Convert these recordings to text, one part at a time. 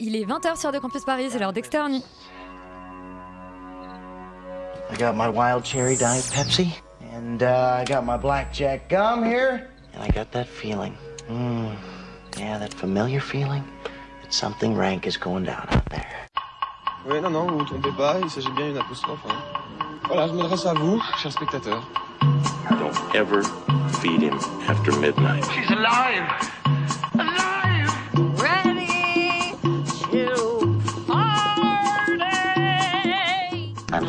Il est 20h sur De Campus Paris, c'est l'heure d'Externe. I got my wild cherry diet Pepsi, and uh, I got my blackjack gum here, and I got that feeling. Mm, yeah, that familiar feeling that something rank is going down out there. Oui, non, non, vous vous trompez pas, il s'agit bien d'une apostrophe. Hein. Voilà, je m'adresse à vous, chers spectateurs. Don't ever feed him after midnight. She's! Alive!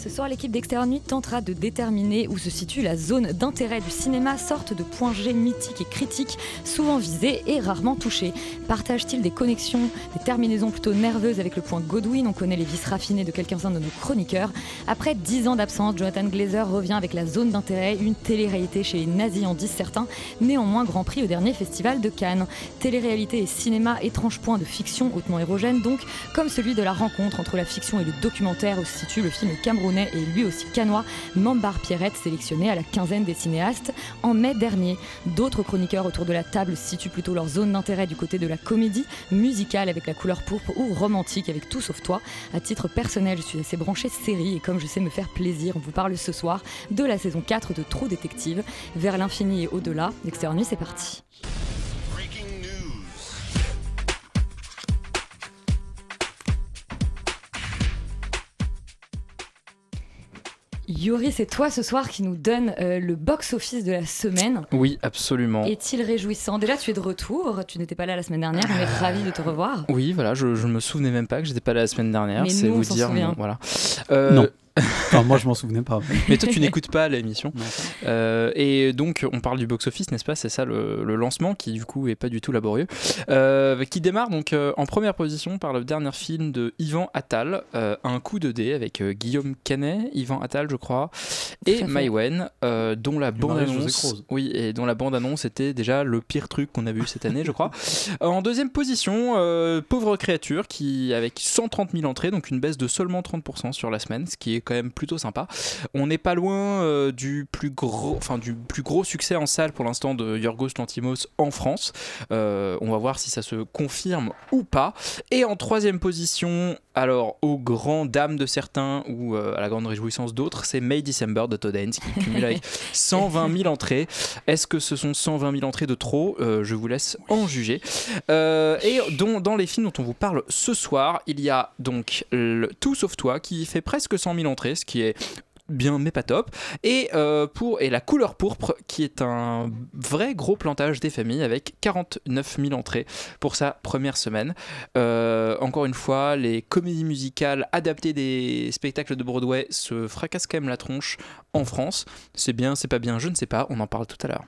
Ce soir, l'équipe d'Externe Nuit tentera de déterminer où se situe la zone d'intérêt du cinéma, sorte de point G mythique et critique, souvent visé et rarement touché. Partage-t-il des connexions, des terminaisons plutôt nerveuses avec le point Godwin? On connaît les vices raffinés de quelques-uns de nos chroniqueurs. Après 10 ans d'absence, Jonathan Glazer revient avec la zone d'intérêt, une télé-réalité chez les nazis en disent certains, néanmoins Grand Prix au dernier festival de Cannes. Télé-réalité et cinéma, étrange point de fiction hautement érogène donc, comme celui de la rencontre entre la fiction et le documentaire où se situe le film et lui aussi canois, Mambar Pierrette, sélectionné à la quinzaine des cinéastes en mai dernier. D'autres chroniqueurs autour de la table situent plutôt leur zone d'intérêt du côté de la comédie, musicale avec la couleur pourpre ou romantique avec Tout sauf toi. À titre personnel, je suis assez branché série et comme je sais me faire plaisir, on vous parle ce soir de la saison 4 de Trou Détective. Vers l'infini et au-delà, Dexter Nuit, c'est parti. Yori, c'est toi ce soir qui nous donne euh, le box-office de la semaine. Oui, absolument. Est-il réjouissant? Déjà, tu es de retour. Tu n'étais pas là la semaine dernière. On est ravis de te revoir. Oui, voilà, je, je me souvenais même pas que j'étais pas là la semaine dernière. Mais C'est nous, on vous s'en dire, souvient. bon, voilà. Euh, Non. Enfin, moi, je m'en souvenais pas. Mais toi, tu n'écoutes pas l'émission. Euh, et donc, on parle du box-office, n'est-ce pas? C'est ça le, le lancement qui, du coup, est pas du tout laborieux. Euh, qui démarre donc euh, en première position par le dernier film de Yvan Attal, euh, Un coup de dé avec euh, Guillaume Canet, Yvan Attal, je crois, et. Maïwen, euh, dont la bande-annonce. Oui, et dont la bande-annonce était déjà le pire truc qu'on a vu cette année, je crois. En deuxième position, euh, Pauvre créature, qui avec 130 000 entrées, donc une baisse de seulement 30% sur la semaine, ce qui est quand même plutôt sympa. On n'est pas loin euh, du plus gros, enfin du plus gros succès en salle pour l'instant de Yorgos Lantimos en France. Euh, on va voir si ça se confirme ou pas. Et en troisième position, alors aux grandes dames de certains ou euh, à la grande réjouissance d'autres, c'est May December de Todd Haynes qui cumule avec 120 000 entrées. Est-ce que ce sont 120 000 entrées de trop? Euh, Je vous laisse en juger. Euh, et dont- dans les films dont on vous parle ce soir, il y a donc le Tout sauf toi qui fait presque 100 000 entrées, ce qui est bien mais pas top. Et euh, pour et la couleur pourpre qui est un vrai gros plantage des familles avec 49 000 entrées pour sa première semaine. Euh, encore une fois les comédies musicales adaptées des spectacles de Broadway se fracassent quand même la tronche en France. C'est bien c'est pas bien je ne sais pas on en parle tout à l'heure.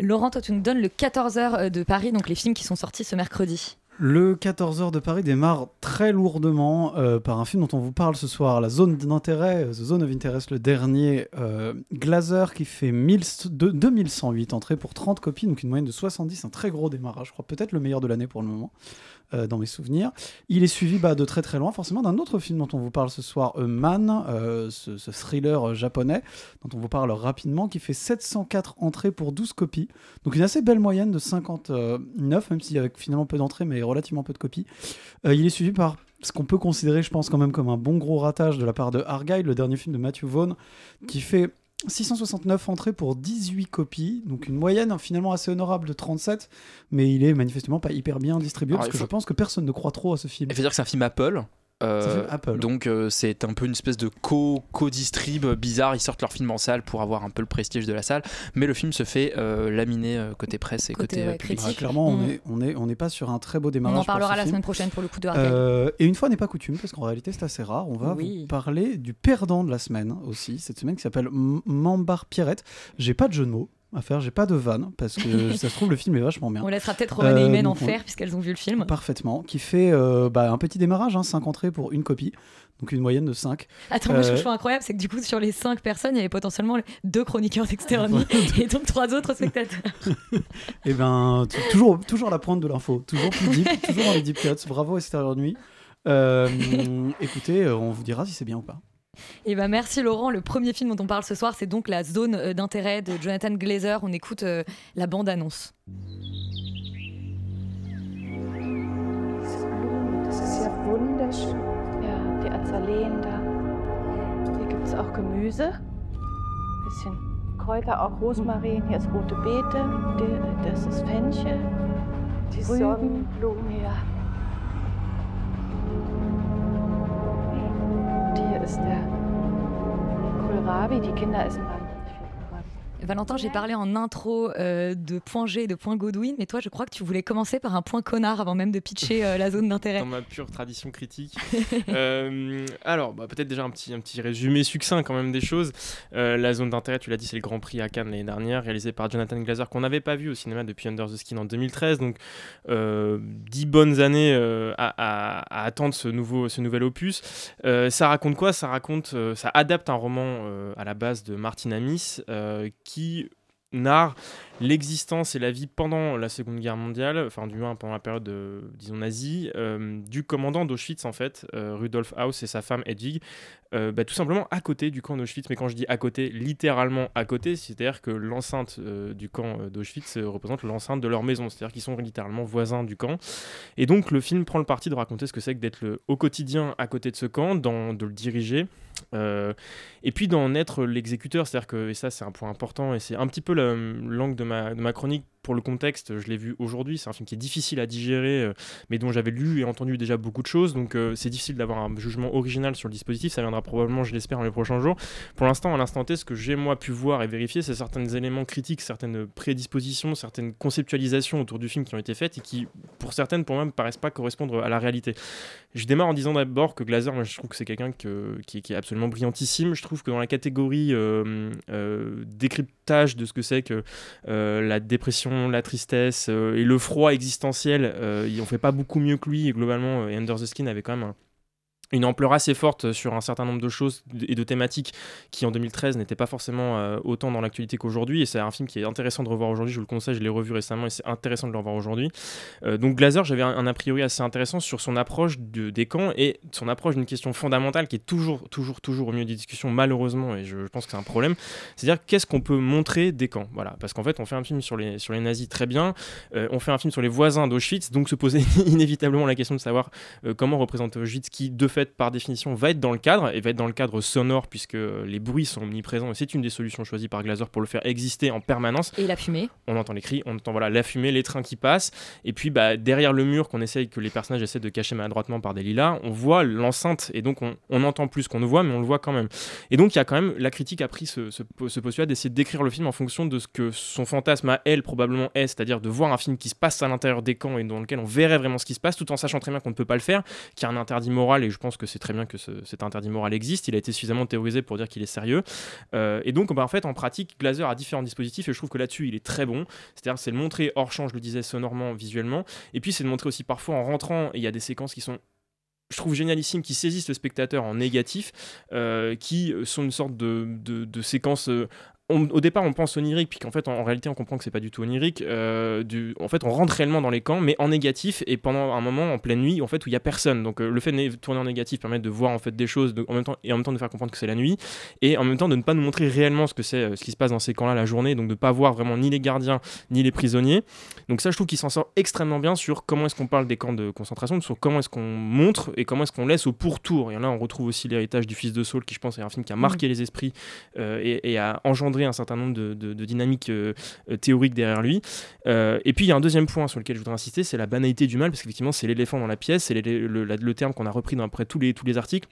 Laurent, toi, tu nous donnes le 14h de Paris, donc les films qui sont sortis ce mercredi. Le 14h de Paris démarre très lourdement euh, par un film dont on vous parle ce soir, La Zone d'intérêt, euh, The Zone of Interest, le dernier, euh, Glazer qui fait 1000 de- 2108 entrées pour 30 copies, donc une moyenne de 70, un très gros démarrage, je crois peut-être le meilleur de l'année pour le moment, euh, dans mes souvenirs. Il est suivi bah, de très très loin forcément d'un autre film dont on vous parle ce soir, euh, Man, ce, thriller euh, japonais dont on vous parle rapidement, qui fait 704 entrées pour 12 copies, donc une assez belle moyenne de 59, même s'il y a finalement peu d'entrées, mais relativement peu de copies. Euh, il est suivi par ce qu'on peut considérer, je pense, quand même comme un bon gros ratage de la part de Argyle, le dernier film de Matthew Vaughn, qui fait 669 entrées pour 18 copies, donc une moyenne hein, finalement assez honorable de 37, mais il est manifestement pas hyper bien distribué, Alors, parce que faut- je pense que personne ne croit trop à ce film. il faut dire que c'est un film Apple Euh, Apple. donc euh, c'est un peu une espèce de co co-distrib bizarre ils sortent leur film en salle pour avoir un peu le prestige de la salle mais le film se fait euh, laminer euh, côté presse et Côté, côté, ouais, public. Ouais, clairement, on Mm. est on est on n'est pas sur un très beau On démarrage. en pour parlera ce la film. semaine prochaine pour le coup de Arcade. Euh, et une fois n'est pas coutume, parce qu'en réalité c'est assez rare, on va Oui. vous parler du perdant de la semaine aussi, cette semaine qui s'appelle Mambar Pierrette. J'ai pas de jeu de mots. À faire. J'ai pas de vanne parce que ça se trouve le film est vachement bien. On laissera peut-être Roman et Euh, Imen en faire puisqu'elles ont vu le film. Parfaitement. Qui fait euh, bah, un petit démarrage, 5 entrées pour une copie. Donc une moyenne de 5. Attends, moi, ce que je trouve incroyable, c'est que du coup, sur les cinq personnes, il y avait potentiellement deux chroniqueurs d'Externi et donc trois autres spectateurs. Et ben, t- toujours, toujours à la pointe de l'info. Toujours plus deep, toujours dans les deep cuts. Bravo Extérieur Nuit. Euh, écoutez, euh, on vous dira si c'est bien ou pas. Et ben merci Laurent. Le premier film dont on parle ce soir, c'est donc la zone euh, d'intérêt de Jonathan Glazer. On écoute euh, la bande-annonce. Das ist ja wunderschön. Ja, die Azaleen da. Hier gibt es auch Gemüse. Bisschen Kräuter, auch Rosmarin. Hier ist rote Beete. Das ist Fenchel. Die Sonnenblumen. Ja. Ist der Kohlrabi. Die Kinder essen. Valentin, j'ai parlé en intro euh, de point G et de point Godwin, mais toi, je crois que tu voulais commencer par un point connard avant même de pitcher euh, la zone d'intérêt. Dans ma pure tradition critique. Euh, alors, bah, peut-être déjà un petit, un petit résumé succinct quand même des choses. Euh, la zone d'intérêt, tu l'as dit, c'est le Grand Prix à Cannes l'année dernière, réalisé par Jonathan Glazer, qu'on n'avait pas vu au cinéma depuis Under the Skin en 2013. Donc, euh, dix bonnes années euh, à, à- à attendre ce, nouveau, ce nouvel opus. Euh, ça raconte quoi? Ça raconte, euh, ça adapte un roman euh, à la base de Martin Amis euh, qui narre l'existence et la vie pendant la Seconde Guerre mondiale, enfin du moins pendant la période, disons, nazie, euh, du commandant d'Auschwitz, en fait, euh, Rudolf Haus et sa femme Hedwig, euh, bah, tout simplement à côté du camp d'Auschwitz. Mais quand je dis à côté, littéralement à côté, c'est-à-dire que l'enceinte du camp d'Auschwitz représente l'enceinte de leur maison, c'est-à-dire qu'ils sont littéralement voisins du camp. Et donc le film prend le parti de raconter ce que c'est que d'être au quotidien à côté de ce camp, de le diriger, et puis d'en être l'exécuteur. C'est-à-dire que, et ça c'est un point important, et c'est un petit peu la- l'angle de ma, de ma chronique pour le contexte, je l'ai vu aujourd'hui, c'est un film qui est difficile à digérer, euh, mais dont j'avais lu et entendu déjà beaucoup de choses, donc euh, c'est difficile d'avoir un jugement original sur le dispositif, ça viendra probablement, je l'espère, dans les prochains jours. Pour l'instant, à l'instant T, ce que j'ai moi pu voir et vérifier, c'est certains éléments critiques, certaines prédispositions, certaines conceptualisations autour du film qui ont été faites et qui, pour certaines, pour moi, me paraissent pas correspondre à la réalité. Je démarre en disant d'abord que Glazer, moi, je trouve que c'est quelqu'un que- qui, est absolument brillantissime. Je trouve que dans la catégorie euh, euh, décryptage de ce que c'est que euh, la dépression, la tristesse euh, et le froid existentiel, euh, on fait pas beaucoup mieux que lui. Et globalement, Under the Skin avait quand même un- une ampleur assez forte sur un certain nombre de choses et de thématiques qui en 2013 n'étaient pas forcément euh, autant dans l'actualité qu'aujourd'hui. Et c'est un film qui est intéressant de revoir aujourd'hui. Je vous le conseille je l'ai revu récemment et c'est intéressant de le revoir aujourd'hui. Euh, donc Glazer j'avais un, a priori assez intéressant sur son approche de- des camps et son approche d'une question fondamentale qui est toujours toujours toujours au milieu des discussions malheureusement et je, pense que c'est un problème. C'est à dire qu'est-ce qu'on peut montrer des camps? Voilà parce qu'en fait on fait un film sur les, sur les nazis très bien euh, on fait un film sur les voisins d'Auschwitz donc se poser inévitablement la question de savoir comment représenter Auschwitz qui de fait par définition va être dans le cadre et va être dans le cadre sonore puisque les bruits sont omniprésents et c'est une des solutions choisies par Glazer pour le faire exister en permanence Et la fumée. on entend les cris, on entend voilà, la fumée, les trains qui passent, et puis bah, derrière le mur qu'on essaye, que les personnages essaient de cacher maladroitement par des lilas, on voit l'enceinte, et donc on, on entend plus qu'on ne voit, mais on le voit quand même. Et donc il y a quand même, la critique a pris ce, ce, ce postulat d'essayer de décrire le film en fonction de ce que son fantasme à elle probablement est, c'est-à-dire de voir un film qui se passe à l'intérieur des camps et dans lequel on verrait vraiment ce qui se passe, tout en sachant très bien qu'on ne peut pas le faire, qu'il y a un interdit moral, et je pense que c'est très bien que ce- cet interdit moral existe, il a été suffisamment théorisé pour dire qu'il est sérieux. Euh, et donc, bah, en fait, en pratique, Glazer a différents dispositifs et je trouve que là-dessus, il est très bon. C'est-à-dire, c'est le montrer hors champ, je le disais, sonorement, visuellement. Et puis, c'est de montrer aussi parfois en rentrant, il y a des séquences qui sont je trouve génialissime qui saisissent le spectateur en négatif, euh, qui sont une sorte de, de, de séquence. On- au départ, on pense onirique, puis qu'en fait, en, en réalité, on comprend que c'est pas du tout onirique. euh, du, en fait, on rentre réellement dans les camps, mais en négatif, et pendant un moment, en pleine nuit, en fait, où il y a personne. Donc, euh, le fait de tourner en négatif permet de voir en fait des choses, de- en même temps, et en même temps de faire comprendre que c'est la nuit, et en même temps de ne pas nous montrer réellement ce que c'est, euh, ce qui se passe dans ces camps-là la journée, donc de pas voir vraiment ni les gardiens ni les prisonniers. Donc ça, je trouve qu'il s'en sort extrêmement bien sur comment est-ce qu'on parle des camps de concentration, sur comment est-ce qu'on montre et comment est-ce qu'on laisse au pourtour. Et là, on retrouve aussi l'héritage du Fils de Saul, qui je pense est un film qui a marqué les esprits euh, et, et a engendré un certain nombre de, dynamiques euh, euh, théoriques derrière lui. Euh, et puis il y a un deuxième point sur lequel je voudrais insister, c'est la banalité du mal, parce qu'effectivement c'est l'éléphant dans la pièce, c'est le, terme qu'on a repris dans tous les articles.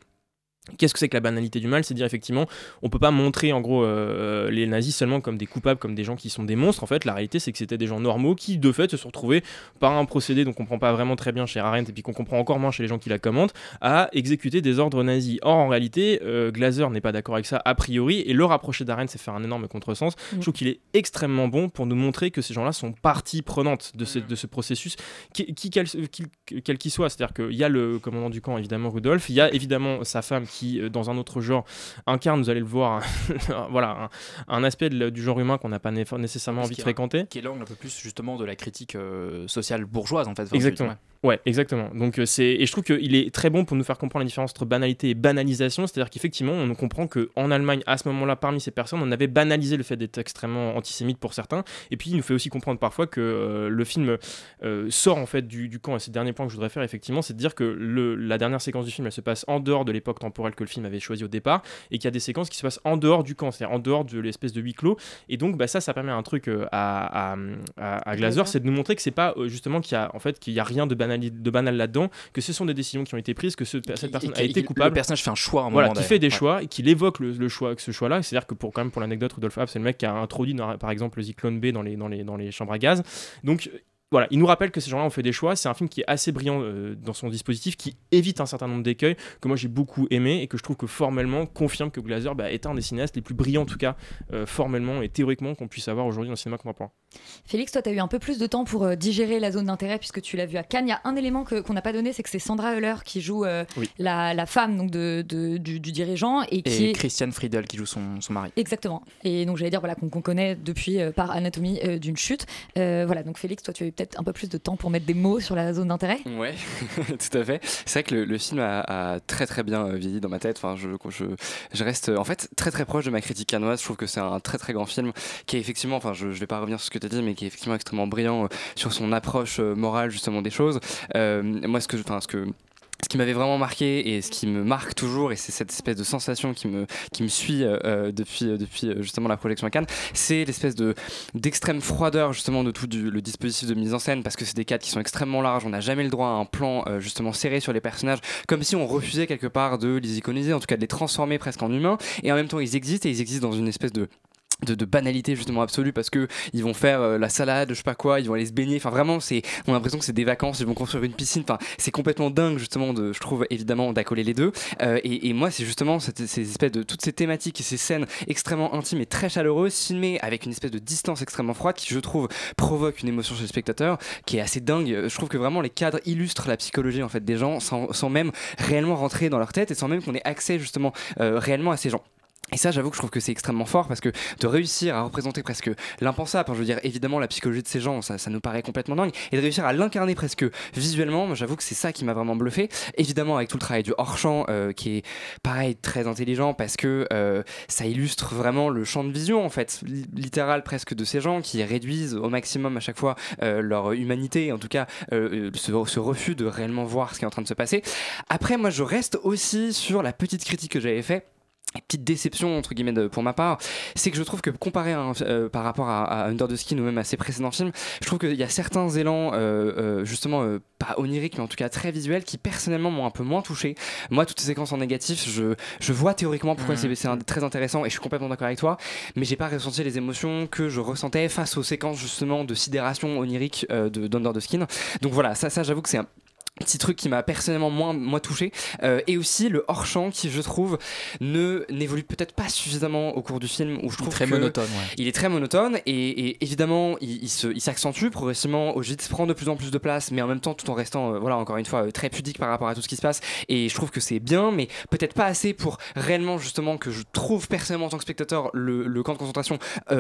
Qu'est-ce que c'est que la banalité du mal? C'est dire effectivement, on peut pas montrer en gros euh, les nazis seulement comme des coupables, comme des gens qui sont des monstres. En fait, la réalité c'est que c'était des gens normaux qui de fait se sont retrouvés par un procédé dont on comprend pas vraiment très bien chez Arendt et puis qu'on comprend encore moins chez les gens qui la commentent, à exécuter des ordres nazis. Or en réalité, euh, Glaser n'est pas d'accord avec ça a priori et le rapprocher d'Arendt c'est faire un énorme contresens. Je trouve qu'il est extrêmement bon pour nous montrer que ces gens-là sont partie prenante de ce, de ce processus, qui, qui- quel qu'il quel qu'il soit. C'est-à-dire qu'il y a le commandant du camp évidemment Rudolf, il y a évidemment sa femme qui, euh, dans un autre genre, incarne, vous allez le voir, un- voilà, un, un aspect de- du genre humain qu'on n'a pas né- nécessairement envie de fréquenter. Qui est l'angle un peu plus justement de la critique euh, sociale bourgeoise en fait. Exactement. Ouais. Exactement. Donc euh, c'est et je trouve qu'il est très bon pour nous faire comprendre la différence entre banalité et banalisation, c'est-à-dire qu'effectivement on comprend que en Allemagne à ce moment-là parmi ces personnes on avait banalisé le fait d'être extrêmement antisémite pour certains et puis il nous fait aussi comprendre parfois que euh, le film euh, sort en fait du, du camp et c'est le dernier point que je voudrais faire effectivement c'est de dire que le, la dernière séquence du film elle se passe en dehors de l'époque temporelle que le film avait choisi au départ et qu'il y a des séquences qui se passent en dehors du camp, c'est-à-dire en dehors de l'espèce de huis clos et donc bah, ça ça permet un truc à, à, à, à Glaser, c'est de nous montrer que c'est pas justement qu'il y a en fait qu'il y a rien de banal de banal là-dedans, que ce sont des décisions qui ont été prises, que ce- cette personne a été le coupable. personnage fait un choix à un voilà, moment qui fait des Ouais. choix et qu'il évoque le, le choix, ce choix-là. C'est-à-dire que pour quand même pour l'anecdote, Rudolf c'est le mec qui a introduit dans- par exemple le Zyklon B dans les dans les dans les chambres à gaz. Donc voilà, il nous rappelle que ces gens-là ont fait des choix. C'est un film qui est assez brillant euh, dans son dispositif, qui évite un certain nombre d'écueils que moi j'ai beaucoup aimé et que je trouve que formellement confirme que Glazer bah, est un des cinéastes les plus brillants en tout cas euh, formellement et théoriquement qu'on puisse avoir aujourd'hui dans le cinéma contemporain. Félix, toi, tu as eu un peu plus de temps pour euh, digérer la zone d'intérêt puisque tu l'as vu à Cannes. Il y a un élément que- qu'on n'a pas donné, c'est que c'est Sandra Euler qui joue euh, Oui. la, la femme donc, de, de- du, du dirigeant et qui Et est Christian Friedel qui joue son, son mari. Exactement. Et donc j'allais dire voilà qu'on connaît depuis euh, par Anatomie euh, d'une chute. Euh, voilà donc Félix, toi tu as eu un peu plus de temps pour mettre des mots sur la zone d'intérêt. Ouais, tout à fait. C'est vrai que le, film a, très très bien euh, vieilli dans ma tête. Enfin, je, je, je reste en fait très très proche de ma critique canoise. Je trouve que c'est un très très grand film qui est effectivement, enfin, je, je vais pas revenir sur ce que tu as dit, mais qui est effectivement extrêmement brillant euh, sur son approche euh, morale justement des choses. Moi, ce que, enfin, ce que ce qui m'avait vraiment marqué et ce qui me marque toujours, et c'est cette espèce de sensation qui me, suit euh, euh, depuis, euh, justement la projection à Cannes, c'est l'espèce de d'extrême froideur justement de tout le dispositif de mise en scène, parce que c'est des cadres qui sont extrêmement larges, on n'a jamais le droit à un plan justement serré sur les personnages, comme si on refusait quelque part de les iconiser, en tout cas de les transformer presque en humains, et en même temps ils existent, et ils existent dans une espèce de de, banalité justement absolue parce que ils vont faire euh, la salade je sais pas quoi ils vont aller se baigner. Enfin vraiment c'est on a l'impression que c'est des vacances ils vont construire une piscine. Enfin c'est complètement dingue justement de je trouve évidemment d'accoler les deux. Euh, et, moi c'est justement ces espèces de toutes ces thématiques et ces scènes extrêmement intimes et très chaleureuses filmées avec une espèce de distance extrêmement froide qui je trouve provoque une émotion chez le spectateur qui est assez dingue. Je trouve que vraiment les cadres illustrent la psychologie en fait des gens sans, sans même réellement rentrer dans leur tête et sans même qu'on ait accès justement euh, réellement à ces gens et ça, j'avoue que je trouve que c'est extrêmement fort parce que de réussir à représenter presque l'impensable, je veux dire, évidemment, la psychologie de ces gens, ça, nous paraît complètement dingue, et de réussir à l'incarner presque visuellement, j'avoue que c'est ça qui m'a vraiment bluffé. Évidemment, avec tout le travail du hors-champ, euh, qui est pareil, très intelligent parce que euh, ça illustre vraiment le champ de vision, en fait, li- littéral presque de ces gens qui réduisent au maximum à chaque fois euh, leur humanité, en tout cas, ce, refus de réellement voir ce qui est en train de se passer. Après, moi, je reste aussi sur la petite critique que j'avais faite petite déception entre guillemets de- pour ma part, c'est que je trouve que comparé à un- euh, par rapport à, à Under the Skin ou même à ses précédents films, je trouve qu'il y a certains élans euh, euh, justement pas oniriques mais en tout cas très visuels qui personnellement m'ont un peu moins touché. Moi toutes ces séquences en négatif, je, je vois théoriquement pourquoi Mhm. c'est un- très intéressant et je suis complètement d'accord avec toi, mais j'ai pas ressenti les émotions que je ressentais face aux séquences justement de sidération onirique de d'Under the Skin. Donc voilà, ça, ça j'avoue que c'est un petit truc qui m'a personnellement moins, moins touché Euh, et aussi le hors champ qui je trouve ne n'évolue peut-être pas suffisamment au cours du film où je trouve très que monotone, ouais. il est très monotone et, et évidemment il, il se- il s'accentue progressivement Ojit prend de plus en plus de place mais en même temps tout en restant euh, voilà encore une fois euh, très pudique par rapport à tout ce qui se passe et je trouve que c'est bien mais peut-être pas assez pour réellement justement que je trouve personnellement en tant que spectateur le, le camp de concentration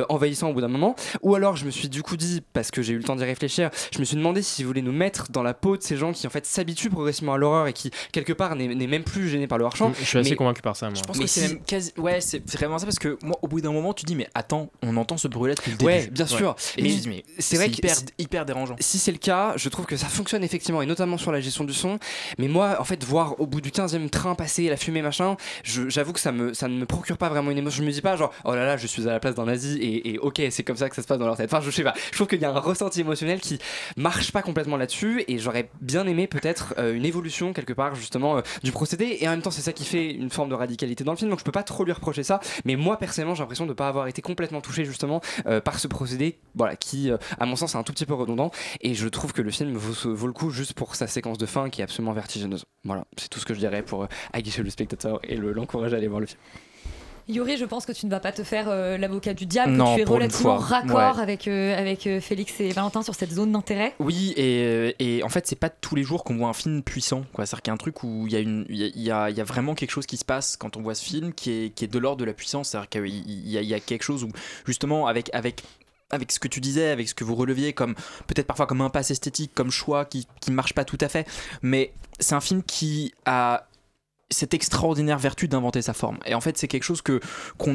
envahissant au bout d'un moment ou alors je me suis du coup dit parce que j'ai eu le temps d'y réfléchir je me suis demandé s'il voulait nous mettre dans la peau de ces gens qui en fait s'habituent progressivement à l'horreur et qui quelque part n'est même plus gênés par le hors champ Je suis assez convaincu par ça, moi. Je pense Mais que c'est même quasi... Ouais, c'est vraiment ça parce que moi, au bout d'un moment, tu dis, mais attends, on entend ce bruit-là depuis le début. Ouais, bien sûr. Et Mais mais c'est vrai que hyper, si- hyper dérangeant. Si c'est le cas, je trouve que ça fonctionne effectivement, et notamment sur la gestion du son. Mais moi, en fait, voir au bout du 15e train passer la fumée, machin, je- j'avoue que ça, me, ça ne me procure pas vraiment une émotion. Je me dis pas, genre, oh là là, je suis à la place d'un nazi, et, et ok, c'est comme ça que ça se passe dans leur tête. Enfin, je sais pas. Je trouve qu'il y a un ressenti émotionnel qui marche pas complètement là-dessus, et j'aurais bien aimé peut-être euh, une évolution quelque part justement euh, du procédé. Et en même temps c'est ça qui fait une forme de radicalité dans le film donc je peux pas trop lui reprocher ça. Mais moi personnellement j'ai l'impression de pas avoir été complètement touché justement euh, par ce procédé voilà qui à mon sens est un tout petit peu redondant. Et je trouve que le film vaut, le coup juste pour sa séquence de fin qui est absolument vertigineuse. Voilà c'est tout ce que je dirais pour aguicher le spectateur et le- l'encourager à aller voir le film Yuri, je pense que tu ne vas pas te faire euh, l'avocat du diable, Non, que tu es relativement raccord ouais. avec, euh, avec euh, Félix et Valentin sur cette zone d'intérêt. Oui, et, et en fait, c'est pas tous les jours qu'on voit un film puissant. C'est-à-dire qu'il y a un truc où il y, a une- il y a- il y a, vraiment quelque chose qui se passe quand on voit ce film qui est, qui est de l'ordre de la puissance. C'est-à-dire qu'il y a, il y a quelque chose où, justement, avec. avec avec ce que tu disais, avec ce que vous releviez, comme peut-être parfois comme impasse esthétique, comme choix qui, qui marche pas tout à fait, mais c'est un film qui a cette extraordinaire vertu d'inventer sa forme. Et en fait, c'est quelque chose que qu'on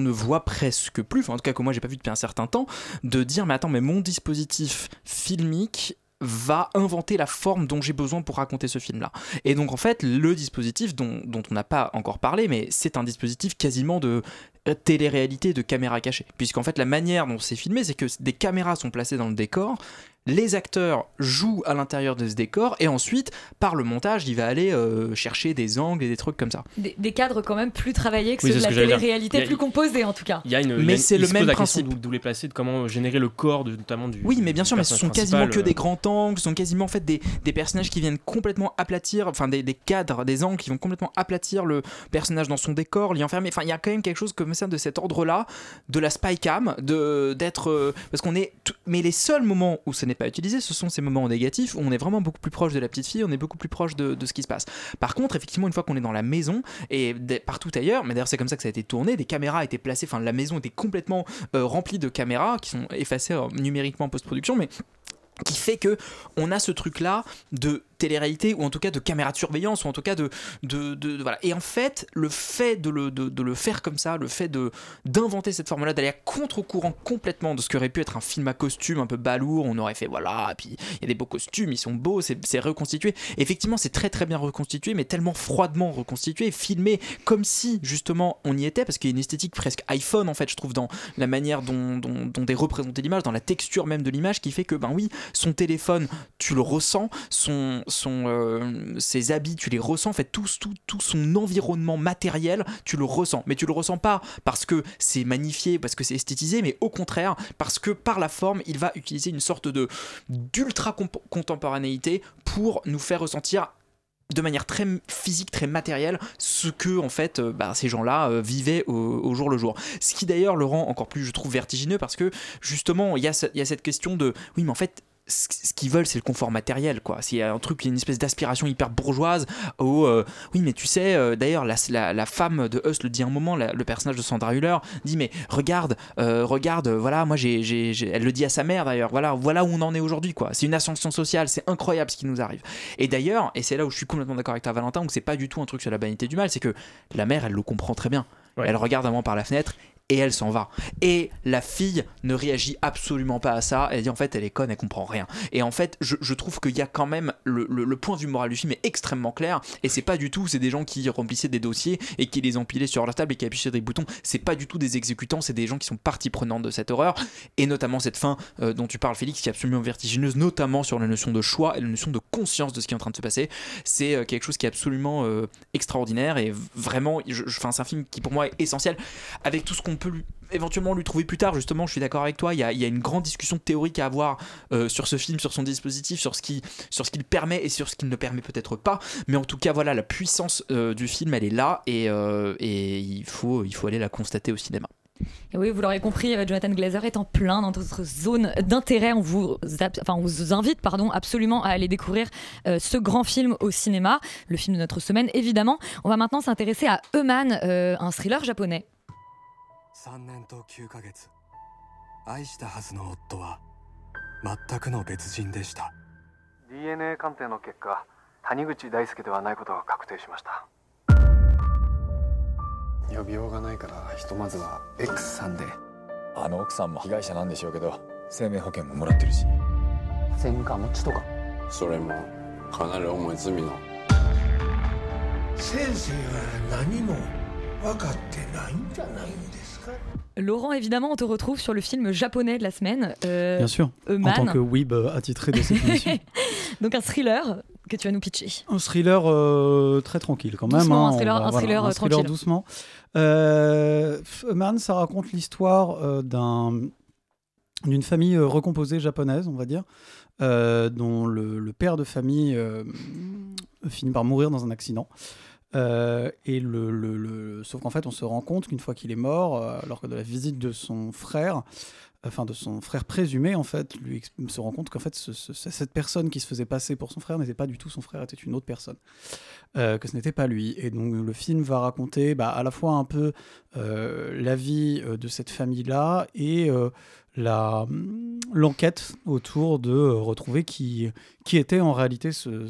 ne voit presque plus, en tout cas que moi j'ai pas vu depuis un certain temps, de dire mais attends, mais mon dispositif filmique va inventer la forme dont j'ai besoin pour raconter ce film-là. Et donc en fait, le dispositif dont, dont on n'a pas encore parlé, mais c'est un dispositif quasiment de télé-réalité, de caméra cachée. Puisqu'en fait, la manière dont c'est filmé, c'est que des caméras sont placées dans le décor, les acteurs jouent à l'intérieur de ce décor, et ensuite, par le montage, il va aller euh, chercher des angles et des trucs comme ça. Des, des cadres quand même plus travaillés que Oui, ceux de ce la télé-réalité, plus composés en tout cas. Il y a une, Mais c'est le même principe. d'où les placer, de comment générer le corps, de, notamment du. Oui, mais bien sûr, mais ce sont quasiment que des euh, grands angles, ce sont quasiment en fait des, des personnages qui viennent complètement aplatir, enfin des, des cadres, des angles qui vont complètement aplatir le personnage dans son décor, l'y enfermer. Enfin, il y a quand même quelque chose comme ça de cet ordre-là, de la spy cam, de d'être euh, parce qu'on est. tout- Mais les seuls moments où ce n'est pas utilisé, ce sont ces moments négatifs où on est vraiment beaucoup plus proche de la petite fille, on est beaucoup plus proche de, ce qui se passe. Par contre, effectivement, une fois qu'on est dans la maison et partout ailleurs, mais d'ailleurs c'est comme ça que ça a été tourné, des caméras étaient placées, enfin la maison était complètement euh, remplie de caméras qui sont effacées euh, numériquement en post-production, mais qui fait que on a ce truc là de télé-réalité ou en tout cas de caméra de surveillance ou en tout cas de, de, voilà. Et en fait le fait de le, de, le faire comme ça le fait de d'inventer cette forme là d'aller à contre-courant complètement de ce qui aurait pu être un film à costume un peu balourd on aurait fait voilà puis il y a des beaux costumes ils sont beaux c'est reconstitué. Effectivement c'est très très bien reconstitué mais tellement froidement reconstitué filmé comme si justement on y était parce qu'il y a une esthétique presque iPhone en fait je trouve dans la manière dont, dont, dont est représentée l'image dans la texture même de l'image qui fait que ben oui son téléphone tu le ressens son, son euh, ses habits tu les ressens en fait tout, tout, tout son environnement matériel tu le ressens mais tu le ressens pas parce que c'est magnifié parce que c'est esthétisé mais au contraire parce que par la forme il va utiliser une sorte de d'ultra contemporanéité pour nous faire ressentir de manière très physique, très matérielle, ce que en fait euh, bah, ces gens-là euh, vivaient au, jour le jour. Ce qui d'ailleurs le rend encore plus, je trouve, vertigineux parce que justement il y, y a cette question de oui, mais en fait ce qu'ils veulent, c'est le confort matériel, quoi. S'il y a un truc, il y a une espèce d'aspiration hyper bourgeoise. Où, euh, oui, mais tu sais, euh, d'ailleurs, la, la, la femme de Us le dit un moment, la- le personnage de Sandra Hüller dit, mais regarde, euh, regarde, voilà, moi, j'ai, elle le dit à sa mère d'ailleurs. Voilà, voilà où on en est aujourd'hui, quoi. C'est une ascension sociale, c'est incroyable ce qui nous arrive. Et d'ailleurs, et c'est là où je suis complètement d'accord avec toi, Valentin, où c'est pas du tout un truc sur la banalité du mal, c'est que la mère, elle le comprend très bien. Elle regarde moment par la fenêtre et elle s'en va. Et la fille ne réagit absolument pas à ça. Elle dit en fait, elle est conne, elle comprend rien. Et en fait, je, trouve qu'il y a quand même le, le- le point vue moral du film est extrêmement clair. Et c'est pas du tout, c'est des gens qui remplissaient des dossiers et qui les empilaient sur leur table et qui appuyaient sur des boutons. C'est pas du tout des exécutants, c'est des gens qui sont partie prenante de cette horreur. Et notamment cette fin euh, dont tu parles, Félix, qui est absolument vertigineuse, notamment sur la notion de choix et la notion de conscience de ce qui est en train de se passer. C'est euh, quelque chose qui est absolument euh, extraordinaire et vraiment, je, je- c'est un film qui pour moi est essentiel avec tout ce qu'on peut éventuellement lui trouver plus tard. Justement, je suis d'accord avec toi. Il y a, une grande discussion théorique à avoir euh, sur ce film, sur son dispositif, sur ce qu'il permet et sur ce qu'il ne permet peut-être pas. Mais en tout cas, voilà, la puissance euh, du film, elle est là et, euh, et il faut, il faut aller la constater au cinéma. Et oui, vous l'aurez compris, Jonathan Glazer est en plein dans notre zone d'intérêt. On vous, enfin, on vous invite pardon, absolument à aller découvrir ce grand film au cinéma, le film de notre semaine évidemment. On va maintenant s'intéresser à Euman, euh, un thriller japonais. 3年と9ヶ月。愛したはずの夫は全くの別人でした。DNA 鑑定の結果谷口大輔ではないことが確定しました。呼びようがないからひとまずは X さんで。あの奥さんも被害者なんでしょうけど生命保険ももらってるし。前科持ちとか。それもかなり重い罪の。先生は何も分かってないんじゃないんですか Laurent, évidemment, on te retrouve sur le film japonais de la semaine. euh, Bien sûr, en tant que weeb euh, attitré de cette émission. Donc un thriller que tu vas nous pitcher. Un thriller euh, très tranquille quand même. Doucement, hein, un thriller- va- un thriller, un thriller tranquille. doucement. Euh, Man, ça raconte l'histoire d'un d'une famille recomposée japonaise, on va dire, dont le, le père de famille finit par mourir dans un accident. Euh, et le, le- le- sauf qu'en fait, on se rend compte qu'une fois qu'il est mort, euh, alors que de la visite de son frère, enfin de son frère présumé, en fait, lui se rend compte qu'en fait, ce- ce- cette personne qui se faisait passer pour son frère n'était pas du tout son frère, était une autre personne, euh, que ce n'était pas lui. Et donc le film va raconter bah, à la fois un peu la vie de cette famille-là et l'enquête autour de euh, retrouver qui, qui était en réalité ce,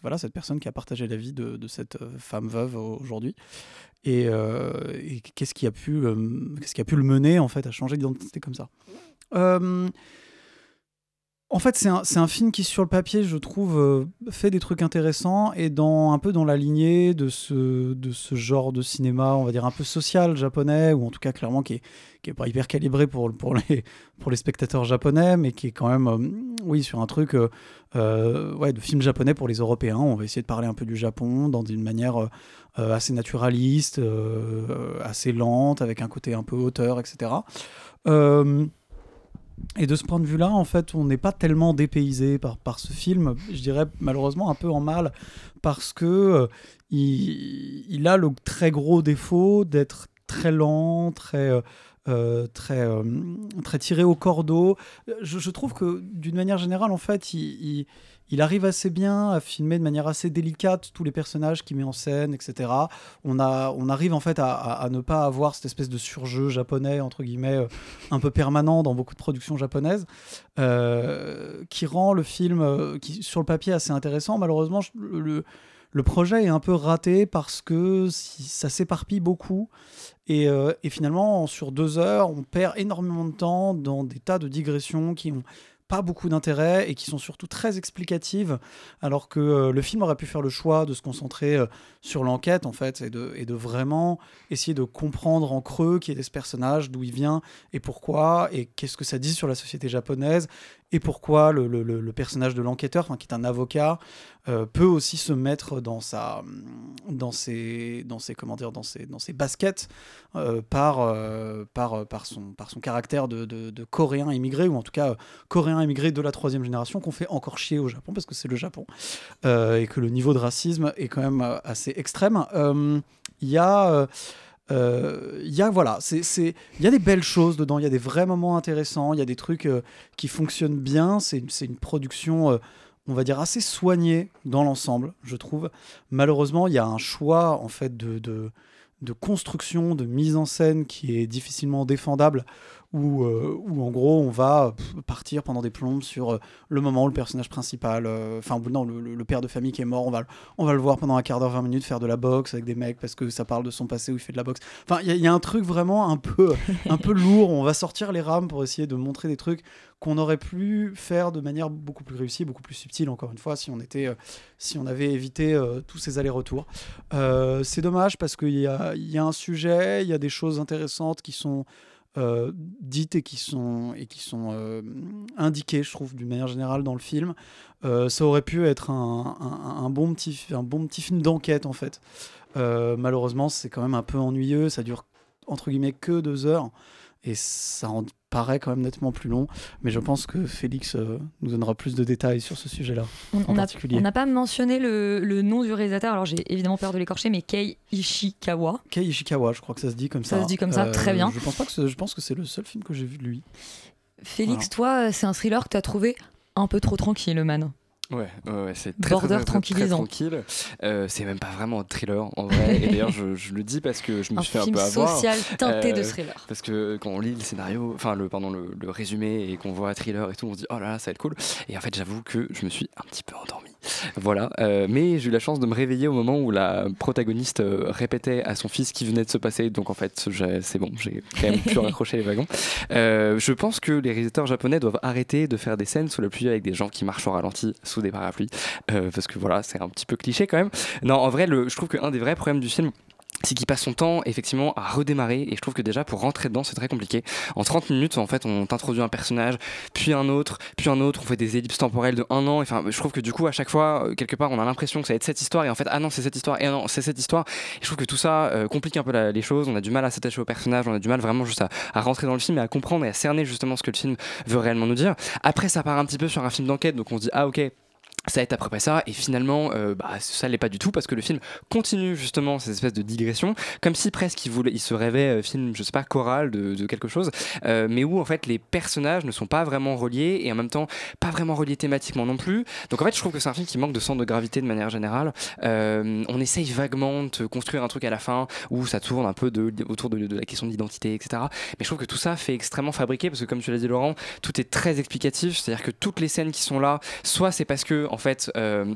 voilà, cette personne qui a partagé la vie de, de cette euh, femme veuve aujourd'hui. Et, euh, et qu'est-ce qui a pu qu'est-ce qui a pu le mener en fait à changer d'identité comme ça? En fait, c'est un, film qui, sur le papier, je trouve, euh, fait des trucs intéressants et dans, un peu dans la lignée de ce, genre de cinéma, on va dire un peu social japonais, ou en tout cas clairement qui est, qui est pas hyper calibré pour, les, spectateurs japonais, mais qui est quand même, euh, oui, sur un truc euh, de film japonais pour les Européens. On va essayer de parler un peu du Japon dans une manière assez naturaliste, assez lente, avec un côté un peu auteur, etc. et de ce point de vue-là, en fait, on n'est pas tellement dépaysé par, par ce film. Je dirais malheureusement un peu en mal parce que euh, il, il a le très gros défaut d'être très lent, très euh, euh, très très tiré au cordeau. Je, trouve que d'une manière générale, en fait, il- il arrive assez bien à filmer de manière assez délicate tous les personnages qu'il met en scène, etc. On, a, on arrive en fait à, ne pas avoir cette espèce de surjeu japonais, entre guillemets, euh, un peu permanent dans beaucoup de productions japonaises, euh, qui rend le film, euh, qui, sur le papier, assez intéressant. Malheureusement, le, projet est un peu raté parce que ça s'éparpille beaucoup. Et finalement, sur deux heures, on perd énormément de temps dans des tas de digressions qui ont pas beaucoup d'intérêt et qui sont surtout très explicatives, alors que euh, le film aurait pu faire le choix de se concentrer euh, sur l'enquête en fait et de, vraiment essayer de comprendre en creux qui est ce personnage, d'où il vient et pourquoi et qu'est-ce que ça dit sur la société japonaise et pourquoi le, le- personnage de l'enquêteur, qui est un avocat, euh, peut aussi se mettre dans sa, dans ses, dans ses, comment dire, dans ses, dans ses baskets euh, par, euh, par, par son, par son caractère de, de, coréen immigré ou en tout cas coréen immigré de la troisième génération qu'on fait encore chier au Japon parce que c'est le Japon et que le niveau de racisme est quand même assez extrême. Il y a euh, euh, il y a voilà, il y a des belles choses dedans, il y a des vrais moments intéressants, il y a des trucs euh, qui fonctionnent bien. C'est une- production, euh, on va dire assez soignée dans l'ensemble, je trouve. Malheureusement, il y a un choix en fait de construction, de mise en scène qui est difficilement défendable, où, euh, où en gros on va partir pendant des plombes sur euh, le moment où le personnage principal, euh, enfin non, le, père de famille qui est mort, on va, le- on va le voir pendant un quart d'heure, 20 minutes faire de la boxe avec des mecs parce que ça parle de son passé où il fait de la boxe. Enfin, il y, a- il y a un truc vraiment un peu, un peu lourd, on va sortir les rames pour essayer de montrer des trucs qu'on aurait pu faire de manière beaucoup plus réussie, beaucoup plus subtile, encore une fois, si on, était, euh, si on avait évité euh, tous ces allers-retours. Euh, c'est dommage parce qu'il y a, il y a un sujet, il y a des choses intéressantes qui sont euh, dites et qui sont, et qui sont euh, indiquées, je trouve, d'une manière générale dans le film. Euh, ça aurait pu être un, un- bon, petit, un bon petit film d'enquête, en fait. Euh, malheureusement, c'est quand même un peu ennuyeux, ça dure entre guillemets que deux heures et ça en paraît quand même nettement plus long. Mais je pense que Félix euh, nous donnera plus de détails sur ce sujet-là On en on a- particulier. on n'a pas mentionné le, le nom du réalisateur, alors j'ai évidemment peur de l'écorcher, mais Kei Ishikawa. Kei Ishikawa, je crois que ça se dit comme ça. Euh, Ça se dit comme ça, très bien. Je pense pas que je pense que c'est le seul film que j'ai vu de lui. Félix, toi, c'est un thriller que tu as trouvé un peu trop tranquille, man. Ouais, ouais, ouais, c'est très, Border très, très, tranquillisant. tranquille. Euh, c'est même pas vraiment un thriller en vrai. Et d'ailleurs, je, je le dis parce que je me Un suis fait un film peu avoir. Euh, social teinté de thriller. Parce que quand on lit le scénario, enfin le pardon le, le résumé et qu'on voit thriller et tout, on se dit oh là là, ça va être cool. Et en fait, j'avoue que je me suis un petit peu endormi. Voilà. Euh, mais j'ai eu la chance de me réveiller au moment où la protagoniste euh, répétait à son fils qui venait de se passer. Donc en fait, c'est bon, j'ai quand même pu raccrocher les wagons. Euh, je pense que les réalisateurs japonais doivent arrêter de faire des scènes sous la pluie avec des gens qui marchent au ralenti sous des parapluies. Euh, parce que voilà, c'est un petit peu cliché quand même. Non, en vrai, le, je trouve qu'un des vrais problèmes du film, c'est qu'il passe son temps effectivement à redémarrer. Et je trouve que déjà pour rentrer dedans c'est très compliqué. En 30 minutes en fait on t'introduit un personnage, puis un autre, puis un autre, on fait des ellipses temporelles de un an, enfin je trouve que du coup à chaque fois euh, quelque part on a l'impression que ça va être cette histoire. Et en fait ah non c'est cette histoire. Et ah non c'est cette histoire. Et je trouve que tout ça euh, complique un peu les choses, on a du mal à s'attacher au personnage, on a du mal vraiment juste à, à rentrer dans le film et à comprendre et à cerner justement ce que le film veut réellement nous dire. Après ça part un petit peu sur un film d'enquête. Donc on se dit ah ok ça va être à peu près ça et finalement euh, bah, ça l'est pas du tout parce que le film continue justement ces espèces de digressions comme si presque il, se rêvait euh, film je sais pas choral de, quelque chose euh, mais où en fait les personnages ne sont pas vraiment reliés et en même temps pas vraiment reliés thématiquement non plus. Donc en fait je trouve que c'est un film qui manque de centre de gravité de manière générale. Euh, on essaye vaguement de construire un truc à la fin où ça tourne un peu autour de, de la question d'identité etc mais je trouve que tout ça fait extrêmement fabriqué parce que comme tu l'as dit Laurent tout est très explicatif. C'est à dire que toutes les scènes qui sont là soit c'est parce que en fait euh,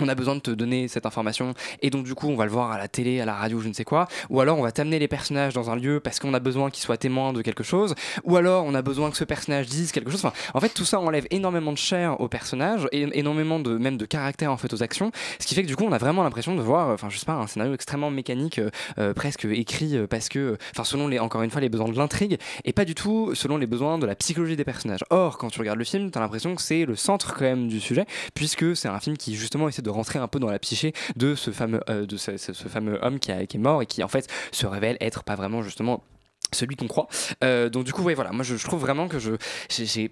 on a besoin de te donner cette information et donc du coup on va le voir à la télé, à la radio, je ne sais quoi, ou alors on va t'amener les personnages dans un lieu parce qu'on a besoin qu'ils soient témoins de quelque chose, ou alors on a besoin que ce personnage dise quelque chose. Enfin, en fait tout ça enlève énormément de chair au personnage et énormément de même de caractère en fait aux actions, ce qui fait que du coup on a vraiment l'impression de voir, enfin je sais pas, un scénario extrêmement mécanique, euh, euh, presque écrit euh, parce que, enfin selon les encore une fois les besoins de l'intrigue et pas du tout selon les besoins de la psychologie des personnages. Or quand tu regardes le film, t'as l'impression que c'est le centre quand même du sujet puisque c'est un film qui justement essaie de rentrer un peu dans la psyché de ce fameux, euh, homme qui, est mort et qui en fait se révèle être pas vraiment justement celui qu'on croit. Euh, donc du coup, ouais, voilà, moi je, je trouve vraiment que je j'ai-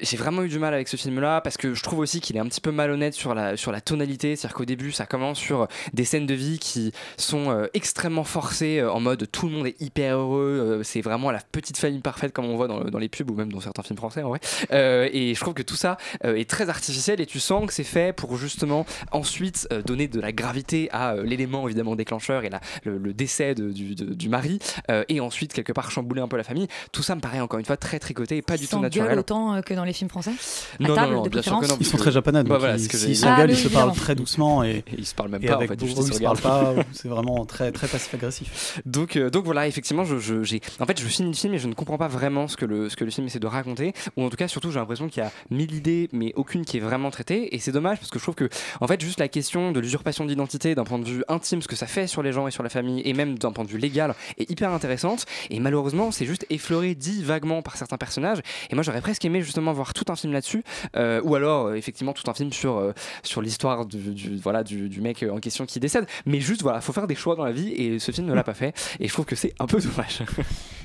j'ai vraiment eu du mal avec ce film-là parce que je trouve aussi qu'il est un petit peu malhonnête sur la, sur la tonalité. C'est-à-dire qu'au début, ça commence sur des scènes de vie qui sont euh, extrêmement forcées euh, en mode tout le monde est hyper heureux. euh, c'est vraiment la petite famille parfaite comme on voit dans, dans les pubs ou même dans certains films français en vrai. Euh, et je trouve que tout ça euh, est très artificiel et tu sens que c'est fait pour justement ensuite euh, donner de la gravité à euh, l'élément évidemment déclencheur et la, le, le décès de- du, de- du mari euh, et ensuite quelque part chambouler un peu la famille. Tout ça me paraît encore une fois très tricoté et pas du tout naturel. autant euh, que dans les films français À Non, table, non, non, de bien sûr que non. Ils sont très japonais, Bah, donc voilà, ils- s'engueulent, Ah, ils se oui, parlent très doucement et, Et ils se parlent même pas, en avec fait, ils se parlent pas. C'est vraiment très très passif-agressif. Donc, euh, donc voilà, effectivement, je, je- j'ai, en fait, je finis le film et je ne comprends pas vraiment ce que le, ce que le film essaie de raconter, ou en tout cas, surtout, j'ai l'impression qu'il y a mille idées, mais aucune qui est vraiment traitée, et c'est dommage parce que je trouve que, en fait, juste la question de l'usurpation d'identité d'un point de vue intime, ce que ça fait sur les gens et sur la famille, et même d'un point de vue légal, est hyper intéressante, et malheureusement, c'est juste effleuré, dit vaguement par certains personnages, et moi, j'aurais presque aimé justement voir tout un film là-dessus, euh, ou alors, euh, effectivement, tout un film sur, euh, sur l'histoire du, du- voilà, du, du mec en question qui décède, mais juste, voilà, faut faire des choix dans la vie, et ce film ne l'a pas fait, et je trouve que c'est un peu dommage.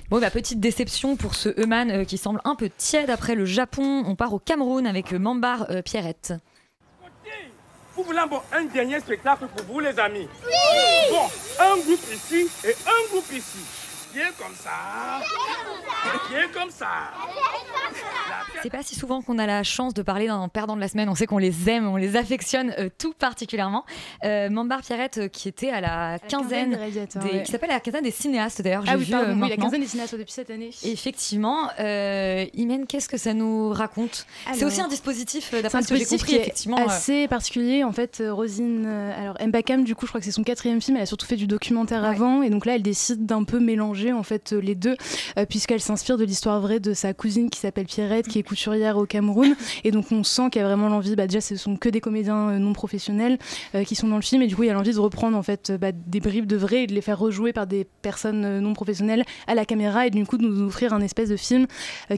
Bon, bah, petite déception pour ce Euman euh, qui semble un peu tiède après le Japon. On part au Cameroun avec euh, Mambar euh, Pierrette. Vous voulez un, bon- un dernier spectacle pour vous, les amis? Bon, un groupe ici et un groupe ici. Bien comme ça. Bien comme ça. C'est pas si souvent qu'on a la chance de parler d'un perdant de la semaine. On sait qu'on les aime, on les affectionne euh, tout particulièrement. Euh, Mambar Pierrette, euh, qui était à la quinzaine quinzaine, des ouais. qui s'appelle la quinzaine des cinéastes d'ailleurs. Ah oui, vu, pardon, euh, oui, la quinzaine des cinéastes depuis cette année. Effectivement, Imen, qu'est-ce que ça nous raconte? C'est aussi un dispositif, d'après ce que j'ai compris, effectivement. assez particulier. En fait, Rosine, alors Mbakam, du coup, je crois que c'est son quatrième film. Elle a surtout fait du documentaire avant, et donc là, elle décide d'un peu mélanger en fait les deux, puisqu'elle s'inspire de l'histoire vraie de sa cousine qui s'appelle Pierrette, qui est couturière au Cameroun, et donc on sent qu'elle a vraiment l'envie. Bah, déjà, ce sont que des comédiens euh, non professionnels euh, qui sont dans le film, et du coup, il y a l'envie de reprendre en fait euh, bah, des bribes de vrai et de les faire rejouer par des personnes non professionnelles à la caméra, et du coup, de nous offrir un espèce de film